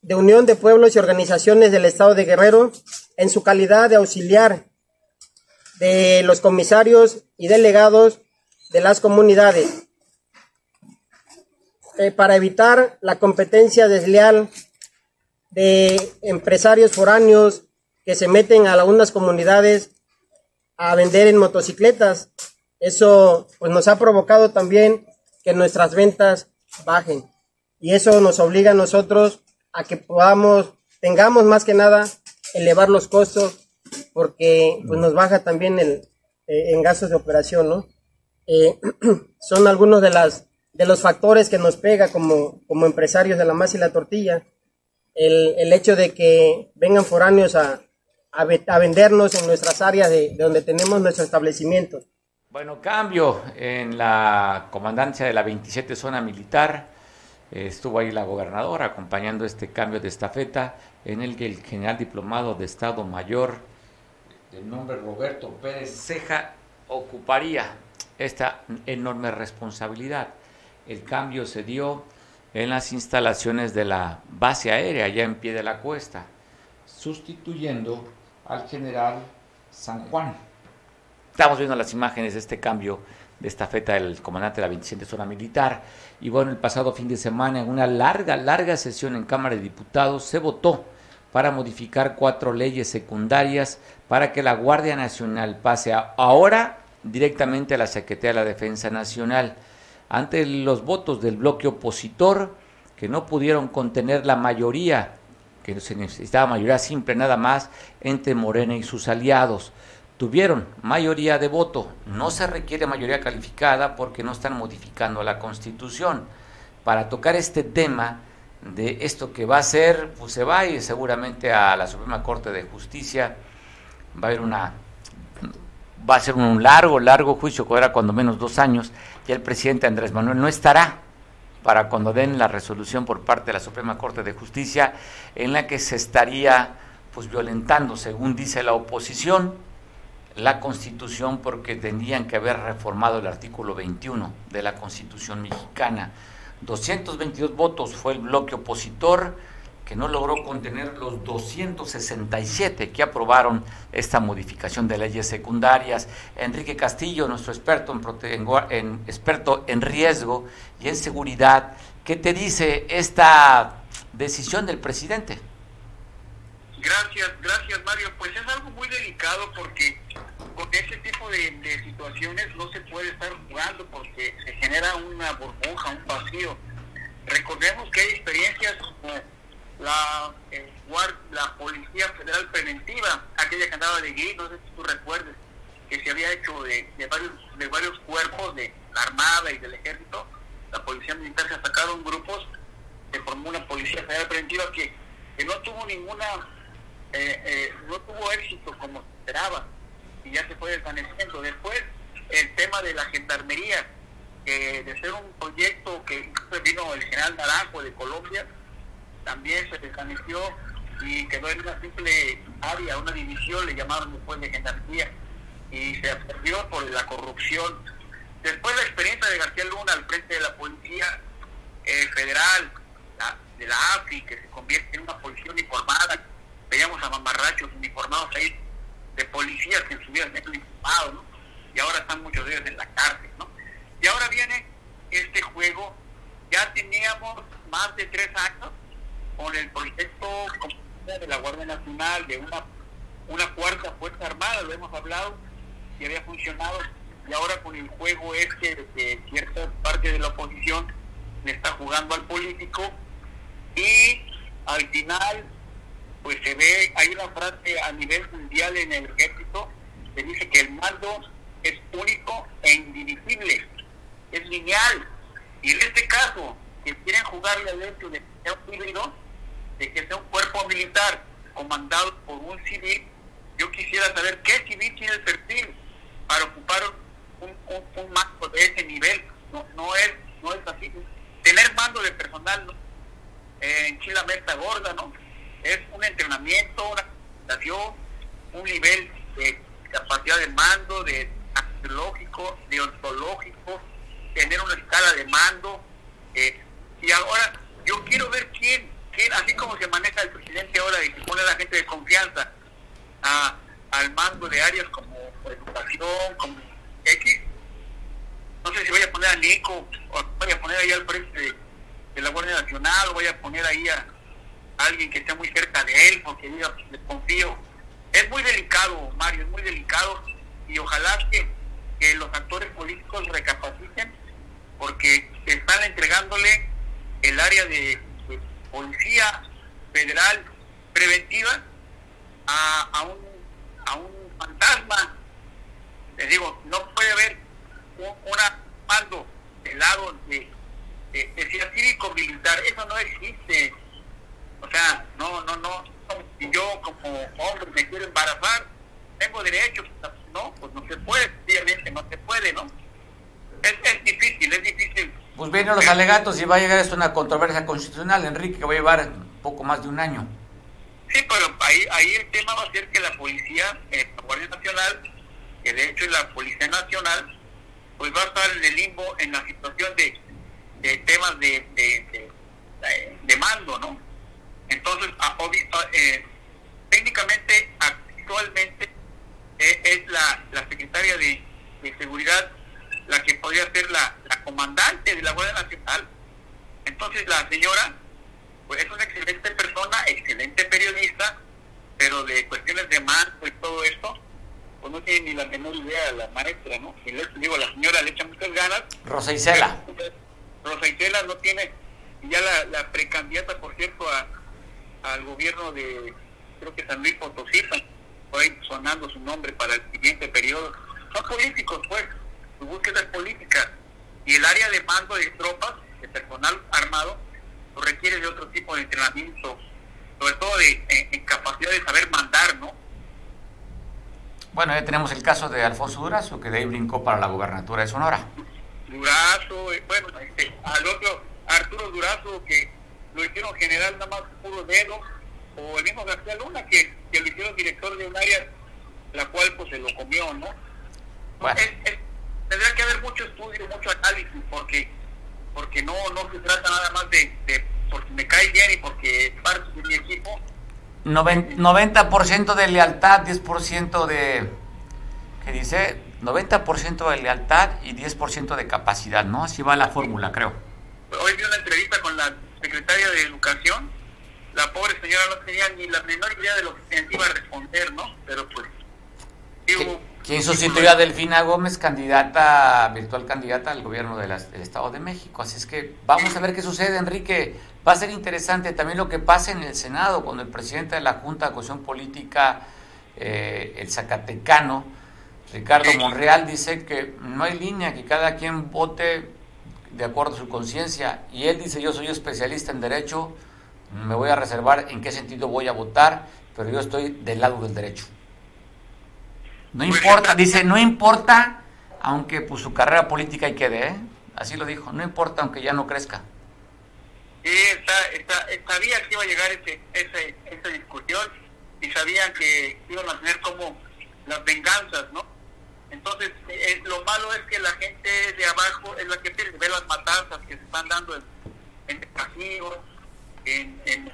de Unión de Pueblos y Organizaciones del Estado de Guerrero en su calidad de auxiliar de los comisarios y delegados de las comunidades eh, para evitar la competencia desleal de empresarios foráneos que se meten a algunas comunidades a vender en motocicletas. Eso pues, nos ha provocado también que nuestras ventas bajen y eso nos obliga a nosotros a que podamos, tengamos más que nada elevar los costos porque pues nos baja también el, eh, en gastos de operación, ¿no? Eh, *clears throat* son algunos de las de los factores que nos pega como, como empresarios de la masa y la tortilla. El, el hecho de que vengan foráneos a, a, vendernos en nuestras áreas de, de, donde tenemos nuestro establecimiento. Bueno, cambio en la comandancia de la 27 zona militar estuvo ahí la gobernadora acompañando este cambio de estafeta en el que el general diplomado de Estado Mayor, de nombre Roberto Pérez Ceja, ocuparía esta enorme responsabilidad. El cambio se dio en las instalaciones de la base aérea, allá en pie de la cuesta, sustituyendo al general San Juan. Estamos viendo las imágenes de este cambio de esta feta del comandante de la 27 Zona Militar. Y bueno, el pasado fin de semana, en una larga, larga sesión en Cámara de Diputados, se votó para modificar cuatro leyes secundarias para que la Guardia Nacional pase ahora directamente a la Secretaría de la Defensa Nacional. Ante los votos del bloque opositor, que no pudieron contener la mayoría, que se necesitaba mayoría simple nada más, entre Morena y sus aliados tuvieron mayoría de voto. No se requiere mayoría calificada porque no están modificando la Constitución. Para tocar este tema de esto que va a ser, pues se va a ir seguramente a la Suprema Corte de Justicia. Va a haber una va a ser un largo, largo juicio que era cuando menos dos años, y el presidente Andrés Manuel no estará para cuando den la resolución por parte de la Suprema Corte de Justicia en la que se estaría pues violentando, según dice la oposición, la Constitución porque tendrían que haber reformado el artículo 21 de la Constitución mexicana. 222 votos fue el bloque opositor que no logró contener los 267 que aprobaron esta modificación de leyes secundarias. Enrique Castillo, nuestro experto en, en, experto en riesgo y en seguridad, ¿qué te dice esta decisión del presidente? Gracias, gracias Mario. Pues es algo muy delicado porque con ese tipo de, situaciones no se puede estar jugando porque se genera una burbuja, un vacío. Recordemos que hay experiencias como la, eh, la Policía Federal Preventiva, familia que andaba de gris, no sé si tú recuerdes, que se había hecho de, de varios, de varios cuerpos de la Armada y del Ejército, la Policía Militar se sacaron grupos, se formó una Policía Federal Preventiva que, que no tuvo ninguna, eh, eh, no tuvo éxito como se esperaba y ya se fue desvaneciendo. Después, el tema de la gendarmería, que de ser un proyecto que vino el general Naranjo de Colombia, también se desvaneció y quedó en una simple área, una división, le llamaron después de gendarmería, y se absorbió por la corrupción. Después la experiencia de García Luna al frente de la policía eh, federal, de la AFI, que se convierte en una policía uniformada, veíamos a mamarrachos uniformados ahí, de policías que en su vida se han uniformado, ¿no? y ahora están muchos de ellos en la cárcel. ¿no? Y ahora viene este juego, ya teníamos más de tres años con el proyecto de la Guardia Nacional, de una, una cuarta Fuerza Armada, lo hemos hablado, y había funcionado, y ahora con el juego este de que cierta parte de la oposición le está jugando al político, y al final, pues se ve, hay una frase a nivel mundial en el ejército que dice que el mando es único e indivisible, es lineal, y en este caso, que quieren jugarle al hecho de que sea un híbrido, de que sea un cuerpo militar comandado por un civil, yo quisiera saber qué civil tiene el perfil para ocupar un, un, un mando de ese nivel. No, no es no es así. Tener mando de personal eh, en Chile meta gorda, ¿no? Es un entrenamiento, una capacitación, un nivel de capacidad de mando, de axiológico, de ontológico, tener una escala de mando. eh, y ahora, yo quiero ver quién, así como se maneja el presidente ahora, de que pone a la gente de confianza al mando de áreas como educación, como X, no sé si voy a poner a Nico, o voy a poner ahí al frente de, la Guardia Nacional, o voy a poner ahí a, alguien que esté muy cerca de él, porque diga, pues, le confío. Es muy delicado, Mario, es muy delicado, y ojalá que, que los actores políticos recapaciten, porque están entregándole el área de policía federal preventiva a, a un a un fantasma. Les digo no puede haber un una mando del lado de, de, de cívico militar. Eso no existe. O sea no no no. Si yo como hombre me quiero embarazar. Tengo derecho no pues no se puede obviamente no se puede no es, es difícil es difícil Pues vienen los alegatos y va a llegar esto una controversia constitucional, Enrique, que va a llevar poco más de un año. Sí, pero ahí, ahí el tema va a ser que la policía, eh, la Guardia Nacional, que de hecho es la Policía Nacional, pues va a estar en el limbo en la situación de, temas de, mando, ¿no? Entonces, a- eh, técnicamente, actualmente, eh, es la, secretaria de Seguridad la que podría ser la, la comandante de la Guardia Nacional. Entonces, la señora pues es una excelente persona, excelente periodista, pero de cuestiones de mando y todo esto, pues no tiene ni la menor idea la maestra, ¿no? Y le digo, la señora le echa muchas ganas. Rosa Isela. Rosa Isela no tiene, y ya la, la precandidata, por cierto, a, al gobierno de, creo que San Luis Potosí, por ahí sonando su nombre para el siguiente periodo. Son políticos, pues, su búsqueda es política. Y el área de mando de tropas, de personal armado, requiere de otro tipo de entrenamiento, sobre todo de en, en capacidad de saber mandar, ¿no? Bueno, ya tenemos el caso de Alfonso Durazo, que de ahí brincó para la gobernatura de Sonora. Durazo, eh, bueno, este, al otro, Arturo Durazo, que lo hicieron general nada más puro dedo, o el mismo García Luna, que, que lo hicieron director de un área, la cual pues se lo comió, ¿no? Bueno. Tendría que haber mucho estudio, mucho análisis, porque porque no no se trata nada más de, de porque me cae bien y porque es parte de mi equipo, Noven- 90% de lealtad, 10% de... ¿Qué dice? 90% de lealtad y 10% de capacidad, ¿no? Así va la fórmula, creo. Hoy vi una entrevista con la secretaria de Educación. La pobre señora no tenía ni la menor idea de lo que se iba a responder, ¿no? Pero pues. digo, ¿Quién sustituyó a Delfina Gómez, candidata, virtual candidata al gobierno de las- del Estado de México? Así es que vamos a ver qué sucede, Enrique. Va a ser interesante también lo que pasa en el Senado, cuando el presidente de la Junta de Cuestión Política eh, el Zacatecano, Ricardo Monreal, dice que no hay línea, que cada quien vote de acuerdo a su conciencia. Y él dice, yo soy especialista en derecho, me voy a reservar en qué sentido voy a votar, pero yo estoy del lado del derecho. No importa, dice, no importa, aunque pues su carrera política y quede, ¿eh? Así lo dijo, no importa aunque ya no crezca. Sí, sabía que iba a llegar ese, esa discusión y sabían que iban a tener como las venganzas, ¿no? Entonces, eh, lo malo es que la gente de abajo es la que ve las matanzas que se están dando en, en en, en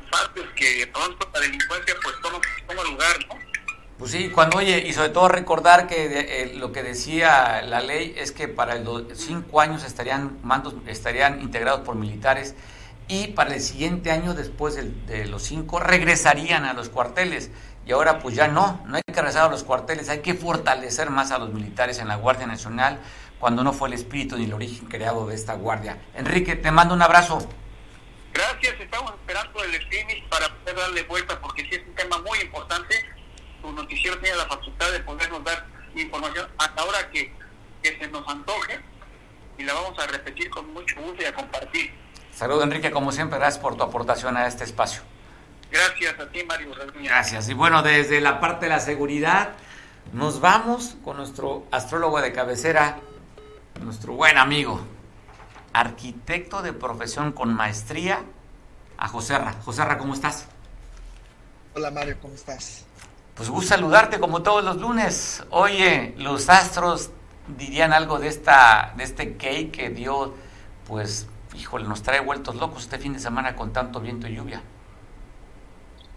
que de pronto la delincuencia pues toma, toma lugar, ¿no? Pues sí, cuando oye, y sobre todo recordar que eh, lo que decía la ley es que para los cinco años estarían mandos estarían integrados por militares y para el siguiente año, después de, de, los cinco, regresarían a los cuarteles. Y ahora pues ya no, no hay que regresar a los cuarteles, hay que fortalecer más a los militares en la Guardia Nacional cuando no fue el espíritu ni el origen creado de esta guardia. Enrique, te mando un abrazo. Gracias, estamos esperando el streaming para poder darle vuelta porque sí es un tema muy importante su noticiero tiene la facultad de podernos dar información hasta ahora que, que se nos antoje y la vamos a repetir con mucho gusto y a compartir. Saludos Enrique, como siempre, gracias por tu aportación a este espacio. Gracias a ti, Mario. Gracias. Y bueno, desde la parte de la seguridad, nos vamos con nuestro astrólogo de cabecera, nuestro buen amigo, arquitecto de profesión con maestría, a Joserra. Joserra, ¿cómo estás? Hola Mario, ¿cómo estás? Pues gusto saludarte como todos los lunes. Oye, los astros dirían algo de esta de este cake que dio, pues, híjole, nos trae vueltos locos este fin de semana con tanto viento y lluvia.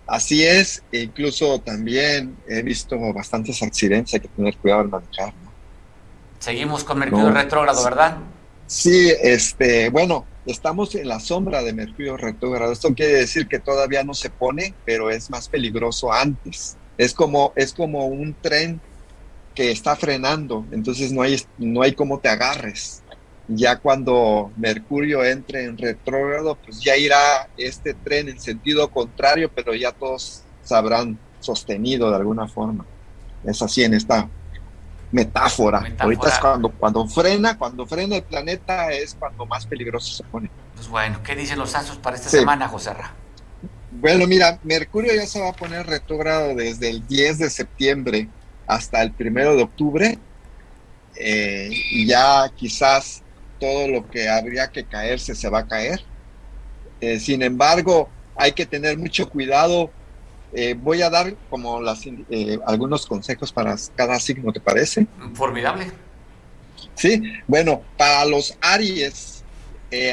Así es, e incluso también he visto bastantes accidentes, hay que tener cuidado al manejar. ¿no? Seguimos con Mercurio retrógrado, ¿verdad? Sí, este, bueno, estamos en la sombra de Mercurio retrógrado. Esto quiere decir que todavía no se pone, pero es más peligroso antes. Es como, es como un tren que está frenando, entonces no hay, no hay cómo te agarres. Ya cuando Mercurio entre en retrógrado, pues ya irá este tren en sentido contrario, pero ya todos sabrán sostenido de alguna forma. Es así en esta metáfora. Ahorita es cuando, cuando frena, cuando frena el planeta es cuando más peligroso se pone. Pues bueno, ¿qué dicen los astros para esta semana, José Ra? Bueno, mira, Mercurio ya se va a poner retrógrado desde el 10 de septiembre hasta el 1 de octubre. Eh, y ya quizás todo lo que habría que caerse se va a caer. Eh, sin embargo, hay que tener mucho cuidado. Eh, voy a dar como las, algunos consejos para cada signo, ¿te parece? Formidable. Sí, bueno, para los Aries,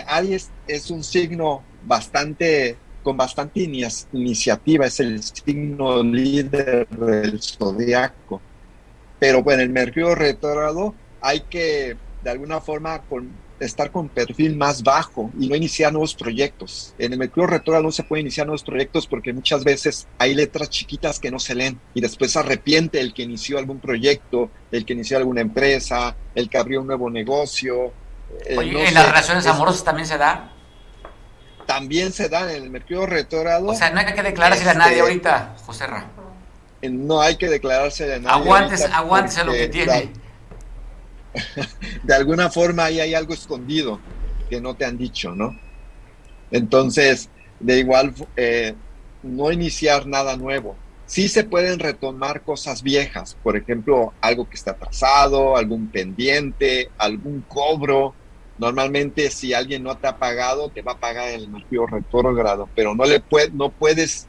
Aries es un signo bastante con bastante iniciativa, es el signo líder del zodiaco. Pero bueno, el Mercurio retrógrado hay que de alguna forma estar con perfil más bajo y no iniciar nuevos proyectos. En el Mercurio retrógrado no se puede iniciar nuevos proyectos porque muchas veces hay letras chiquitas que no se leen y después se arrepiente el que inició algún proyecto, el que inició alguna empresa, el que abrió un nuevo negocio. Eh, Oye, ¿en las relaciones amorosas también se da? También se dan en el mercurio retrógrado. O sea, no hay que declararse a nadie este, ahorita, José Ra. No hay que declararse a nadie. Aguántese, aguántese lo que tiene. *laughs* De, alguna forma ahí hay algo escondido que no te han dicho, ¿no? Entonces, de igual, eh, no iniciar nada nuevo. Sí se pueden retomar cosas viejas, por ejemplo, algo que está atrasado, algún pendiente, algún cobro, Normalmente si alguien no te ha pagado, te va a pagar el mercurio retrógrado, pero no le puede, no puedes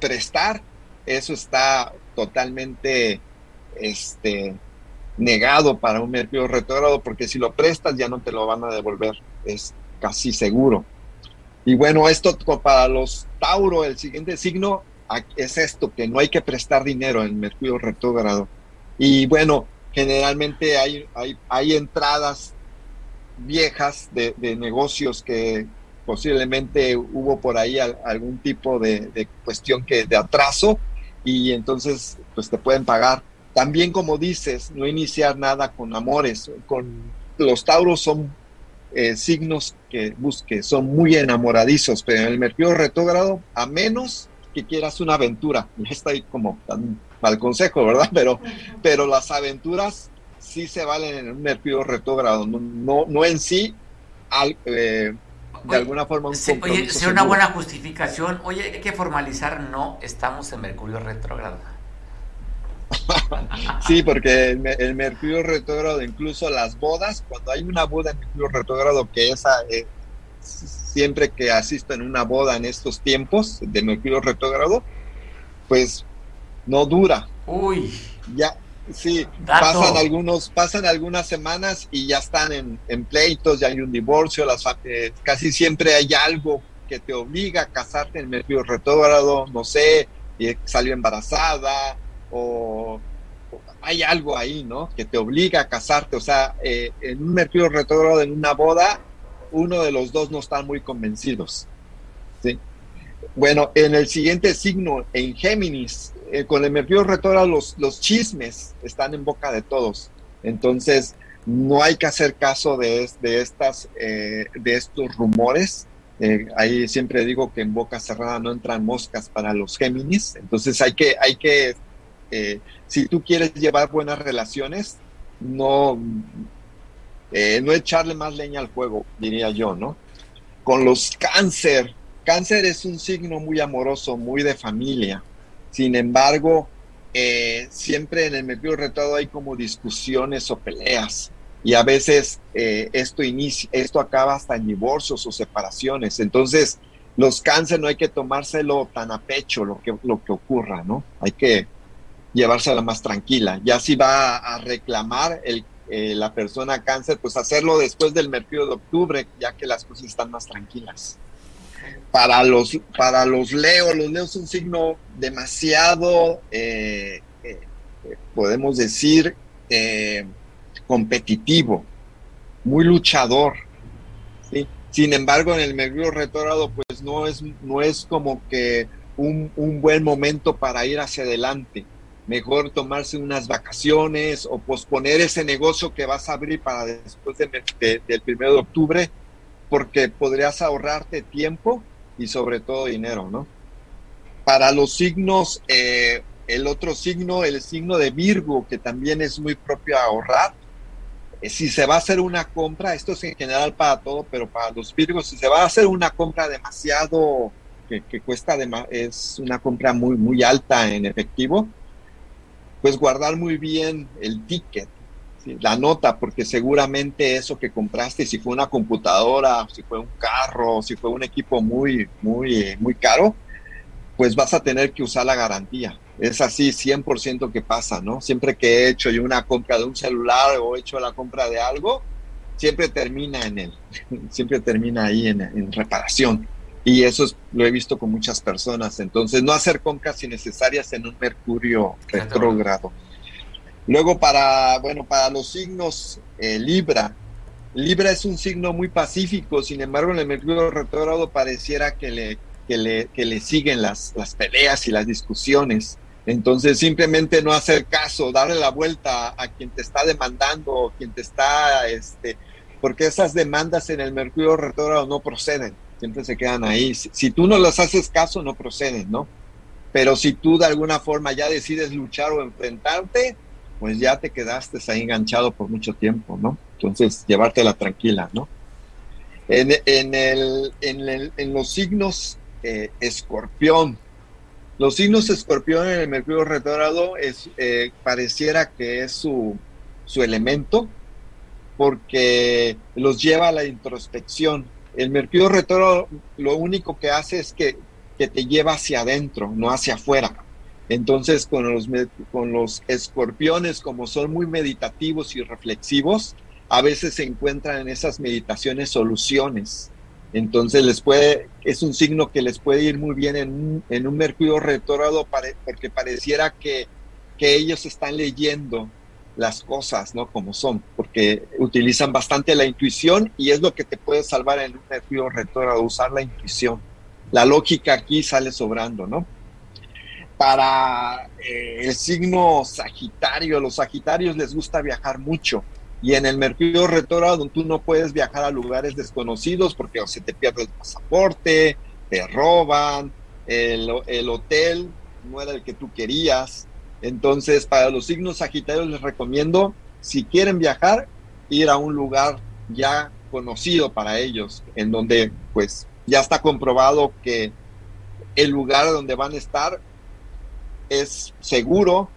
prestar, eso está totalmente este, negado para un mercurio retrógrado, porque si lo prestas ya no te lo van a devolver, es casi seguro. Y bueno, esto para los Tauro, el siguiente signo es esto, que no hay que prestar dinero en Mercurio retrógrado. Y bueno, generalmente hay, hay, hay entradas viejas de, negocios que posiblemente hubo por ahí algún tipo de, cuestión que de atraso y entonces pues te pueden pagar. También como dices, no iniciar nada con amores. Con los Tauros son eh, signos que busque, son muy enamoradizos, pero en el Mercurio retrógrado, a menos que quieras una aventura, *laughs* ya está ahí como tan mal consejo, ¿verdad? Pero, pero las aventuras sí se valen en un Mercurio retrógrado, no, no, en sí, al, eh, de alguna forma un Oye, sería una buena justificación. Oye, hay que formalizar, no estamos en Mercurio retrógrado. *laughs* sí, porque el, Mercurio retrógrado, incluso las bodas, cuando hay una boda en Mercurio retrógrado, que esa, eh, siempre que asisto en una boda en estos tiempos de Mercurio retrógrado, pues no dura. Uy. Ya, sí, pasan algunos, pasan algunas semanas y ya están en, pleitos, ya hay un divorcio, las, eh, casi siempre hay algo que te obliga a casarte en Mercurio retrógrado, no sé, y salió embarazada, o, hay algo ahí, ¿no? Que te obliga a casarte. O sea, eh, en un Mercurio retrógrado, en una boda, uno de los dos no están muy convencidos. ¿sí? Bueno, en el siguiente signo, en Géminis, eh, con el Mercurio retrógrado, los, los chismes están en boca de todos. Entonces, no hay que hacer caso de, de estas, eh, de estos rumores. ahí siempre digo que en boca cerrada no entran moscas para los Géminis. Entonces, hay que, hay que eh, si tú quieres llevar buenas relaciones, no, eh, no echarle más leña al fuego, diría yo, ¿no? Con los cáncer, cáncer es un signo muy amoroso, muy de familia. Sin embargo, eh, siempre en el Mercurio retado hay como discusiones o peleas y a veces esto inicia, esto acaba hasta en divorcios o separaciones. Entonces, los cáncer no hay que tomárselo tan a pecho lo que, lo que ocurra, ¿no? Hay que llevársela más tranquila. Ya si va a reclamar el, eh, la persona cáncer, pues hacerlo después del mercurio de octubre, ya que las cosas están más tranquilas. Para los, para los Leo, los Leos es un signo demasiado, eh, eh, podemos decir, competitivo, muy luchador. Sin embargo, en el mercurio retrógrado, pues no es, no es como que un, un buen momento para ir hacia adelante mejor tomarse unas vacaciones o posponer ese negocio que vas a abrir para después del primero de octubre, porque podrías ahorrarte tiempo y sobre todo dinero, ¿no? Para los signos, eh, el otro signo, el signo de Virgo, que también es muy propio a ahorrar, eh, si se va a hacer una compra, esto es en general para todo, pero para los Virgos, si se va a hacer una compra demasiado, que, cuesta, es una compra muy, muy alta en efectivo, pues guardar muy bien el ticket, la nota, porque seguramente eso que compraste, si fue una computadora, si fue un carro, si fue un equipo muy, muy, muy caro, pues vas a tener que usar la garantía. Es así 100% que pasa, ¿no? Siempre que he hecho yo una compra de un celular o he hecho la compra de algo, siempre termina en él, *laughs* siempre termina ahí en, en reparación. Y eso lo he visto con muchas personas. Entonces, no hacer compras innecesarias en un Mercurio retrógrado. Luego, para, bueno, para los signos eh, Libra, Libra es un signo muy pacífico, sin embargo, en el Mercurio retrógrado pareciera que le, que le, que le siguen las, las peleas y las discusiones. Entonces, simplemente no hacer caso, darle la vuelta a quien te está demandando quien te está, este, porque esas demandas en el Mercurio retrógrado no proceden siempre se quedan ahí. Si, tú no les haces caso, no proceden, ¿no? Pero si tú de alguna forma ya decides luchar o enfrentarte, pues ya te quedaste ahí enganchado por mucho tiempo, ¿no? Entonces, llevártela tranquila, ¿no? En, el, en, los signos eh, escorpión, los signos escorpión en el Mercurio retrógrado es, eh, pareciera que es su, su elemento, porque los lleva a la introspección, el mercurio retrógrado lo único que hace es que, te lleva hacia adentro, no hacia afuera. Entonces, con los, con los escorpiones, como son muy meditativos y reflexivos, a veces se encuentran en esas meditaciones soluciones. Entonces, les puede, es un signo que les puede ir muy bien en, en un mercurio retrógrado porque pareciera que, que ellos están leyendo las cosas, ¿no? Como son, porque utilizan bastante la intuición y es lo que te puede salvar en un nervio retrógrado, usar la intuición. La lógica aquí sale sobrando, ¿no? Para eh, el signo Sagitario, los Sagitarios les gusta viajar mucho. Y en el Mercurio retrógrado tú no puedes viajar a lugares desconocidos porque se te pierde el pasaporte, te roban, el, el hotel no era el que tú querías, Entonces, para los signos sagitarios les recomiendo, si quieren viajar, ir a un lugar ya conocido para ellos, en donde pues ya está comprobado que el lugar donde van a estar es seguro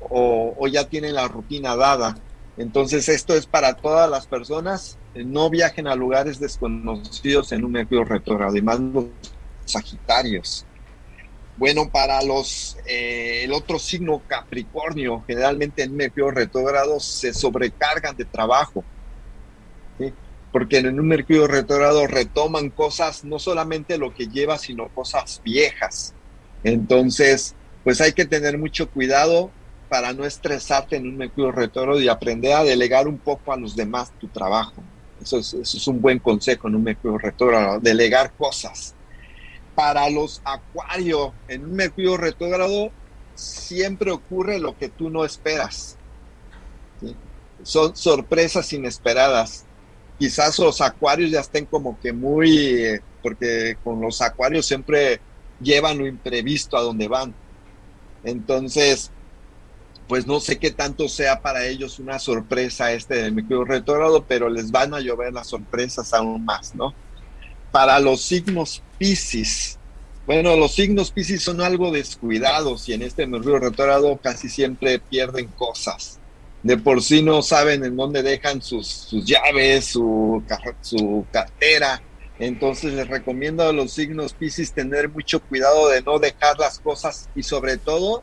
o, ya tienen la rutina dada. Entonces esto es para todas las personas, no viajen a lugares desconocidos en un Mercurio retrógrado, y los Sagitarios. Bueno, para los eh, el otro signo Capricornio, generalmente en Mercurio retrógrado se sobrecargan de trabajo, porque en un Mercurio retrógrado retoman cosas, no solamente lo que lleva, sino cosas viejas. Entonces, pues hay que tener mucho cuidado para no estresarte en un Mercurio retrógrado y aprender a delegar un poco a los demás tu trabajo. Eso es, un buen consejo en un Mercurio retrógrado, delegar cosas. Para los Acuario, en un Mercurio retrógrado siempre ocurre lo que tú no esperas. Son sorpresas inesperadas. Quizás los Acuarios ya estén como que muy, porque con los Acuarios siempre llevan lo imprevisto a donde van. Entonces, pues no sé qué tanto sea para ellos una sorpresa este del Mercurio retrógrado, pero les van a llover las sorpresas aún más, ¿no? Para los signos Pisces, bueno, los signos Pisces son algo descuidados y en este Mercurio retrógrado casi siempre pierden cosas. De por sí no saben en dónde dejan sus, sus llaves, su, su cartera. Entonces les recomiendo a los signos Pisces tener mucho cuidado de no dejar las cosas y sobre todo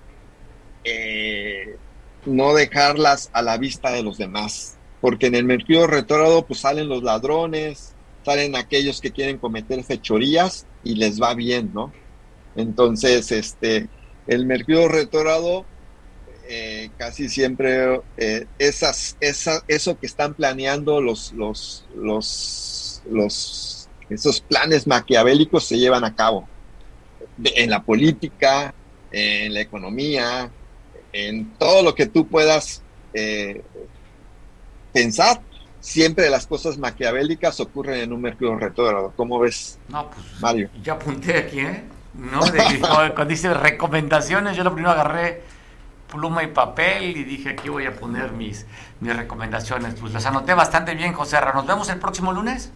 eh, no dejarlas a la vista de los demás, porque en el Mercurio retrógrado pues salen los ladrones, salen aquellos que quieren cometer fechorías y les va bien, ¿no? Entonces, este, el Mercurio retrógrado eh, casi siempre eh, esas, esa, eso que están planeando los, los, los, los, esos planes maquiavélicos se llevan a cabo de, en la política, en la economía, en todo lo que tú puedas eh, pensar. Siempre las cosas maquiavélicas ocurren en un Mercurio retrógrado. ¿Cómo ves, No, pues Mario? ya apunté aquí, ¿eh? No, de- *laughs* cuando dice recomendaciones, yo lo primero agarré pluma y papel y dije aquí voy a poner mis, mis recomendaciones. Pues las anoté bastante bien, José Ra. Nos vemos el próximo lunes.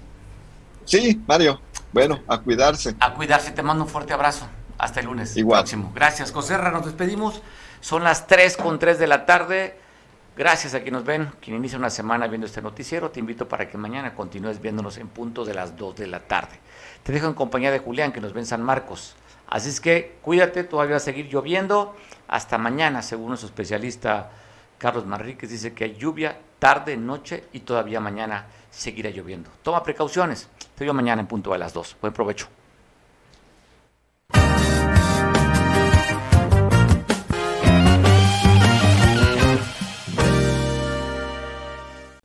Sí, Mario. Bueno, a cuidarse. A cuidarse, te mando un fuerte abrazo. Hasta el lunes Igual. próximo. Gracias, José Ra. Nos despedimos. Son las 3 con 3 de la tarde. Gracias a quienes nos ven, quien inicia una semana viendo este noticiero. Te invito para que mañana continúes viéndonos en punto de las 2 de la tarde. Te dejo en compañía de Julián, que nos ve en San Marcos. Así es que cuídate, todavía va a seguir lloviendo. Hasta mañana, según nuestro especialista Carlos Manríquez, dice que hay lluvia tarde, noche y todavía mañana seguirá lloviendo. Toma precauciones. Te mañana en punto de las 2. Buen provecho.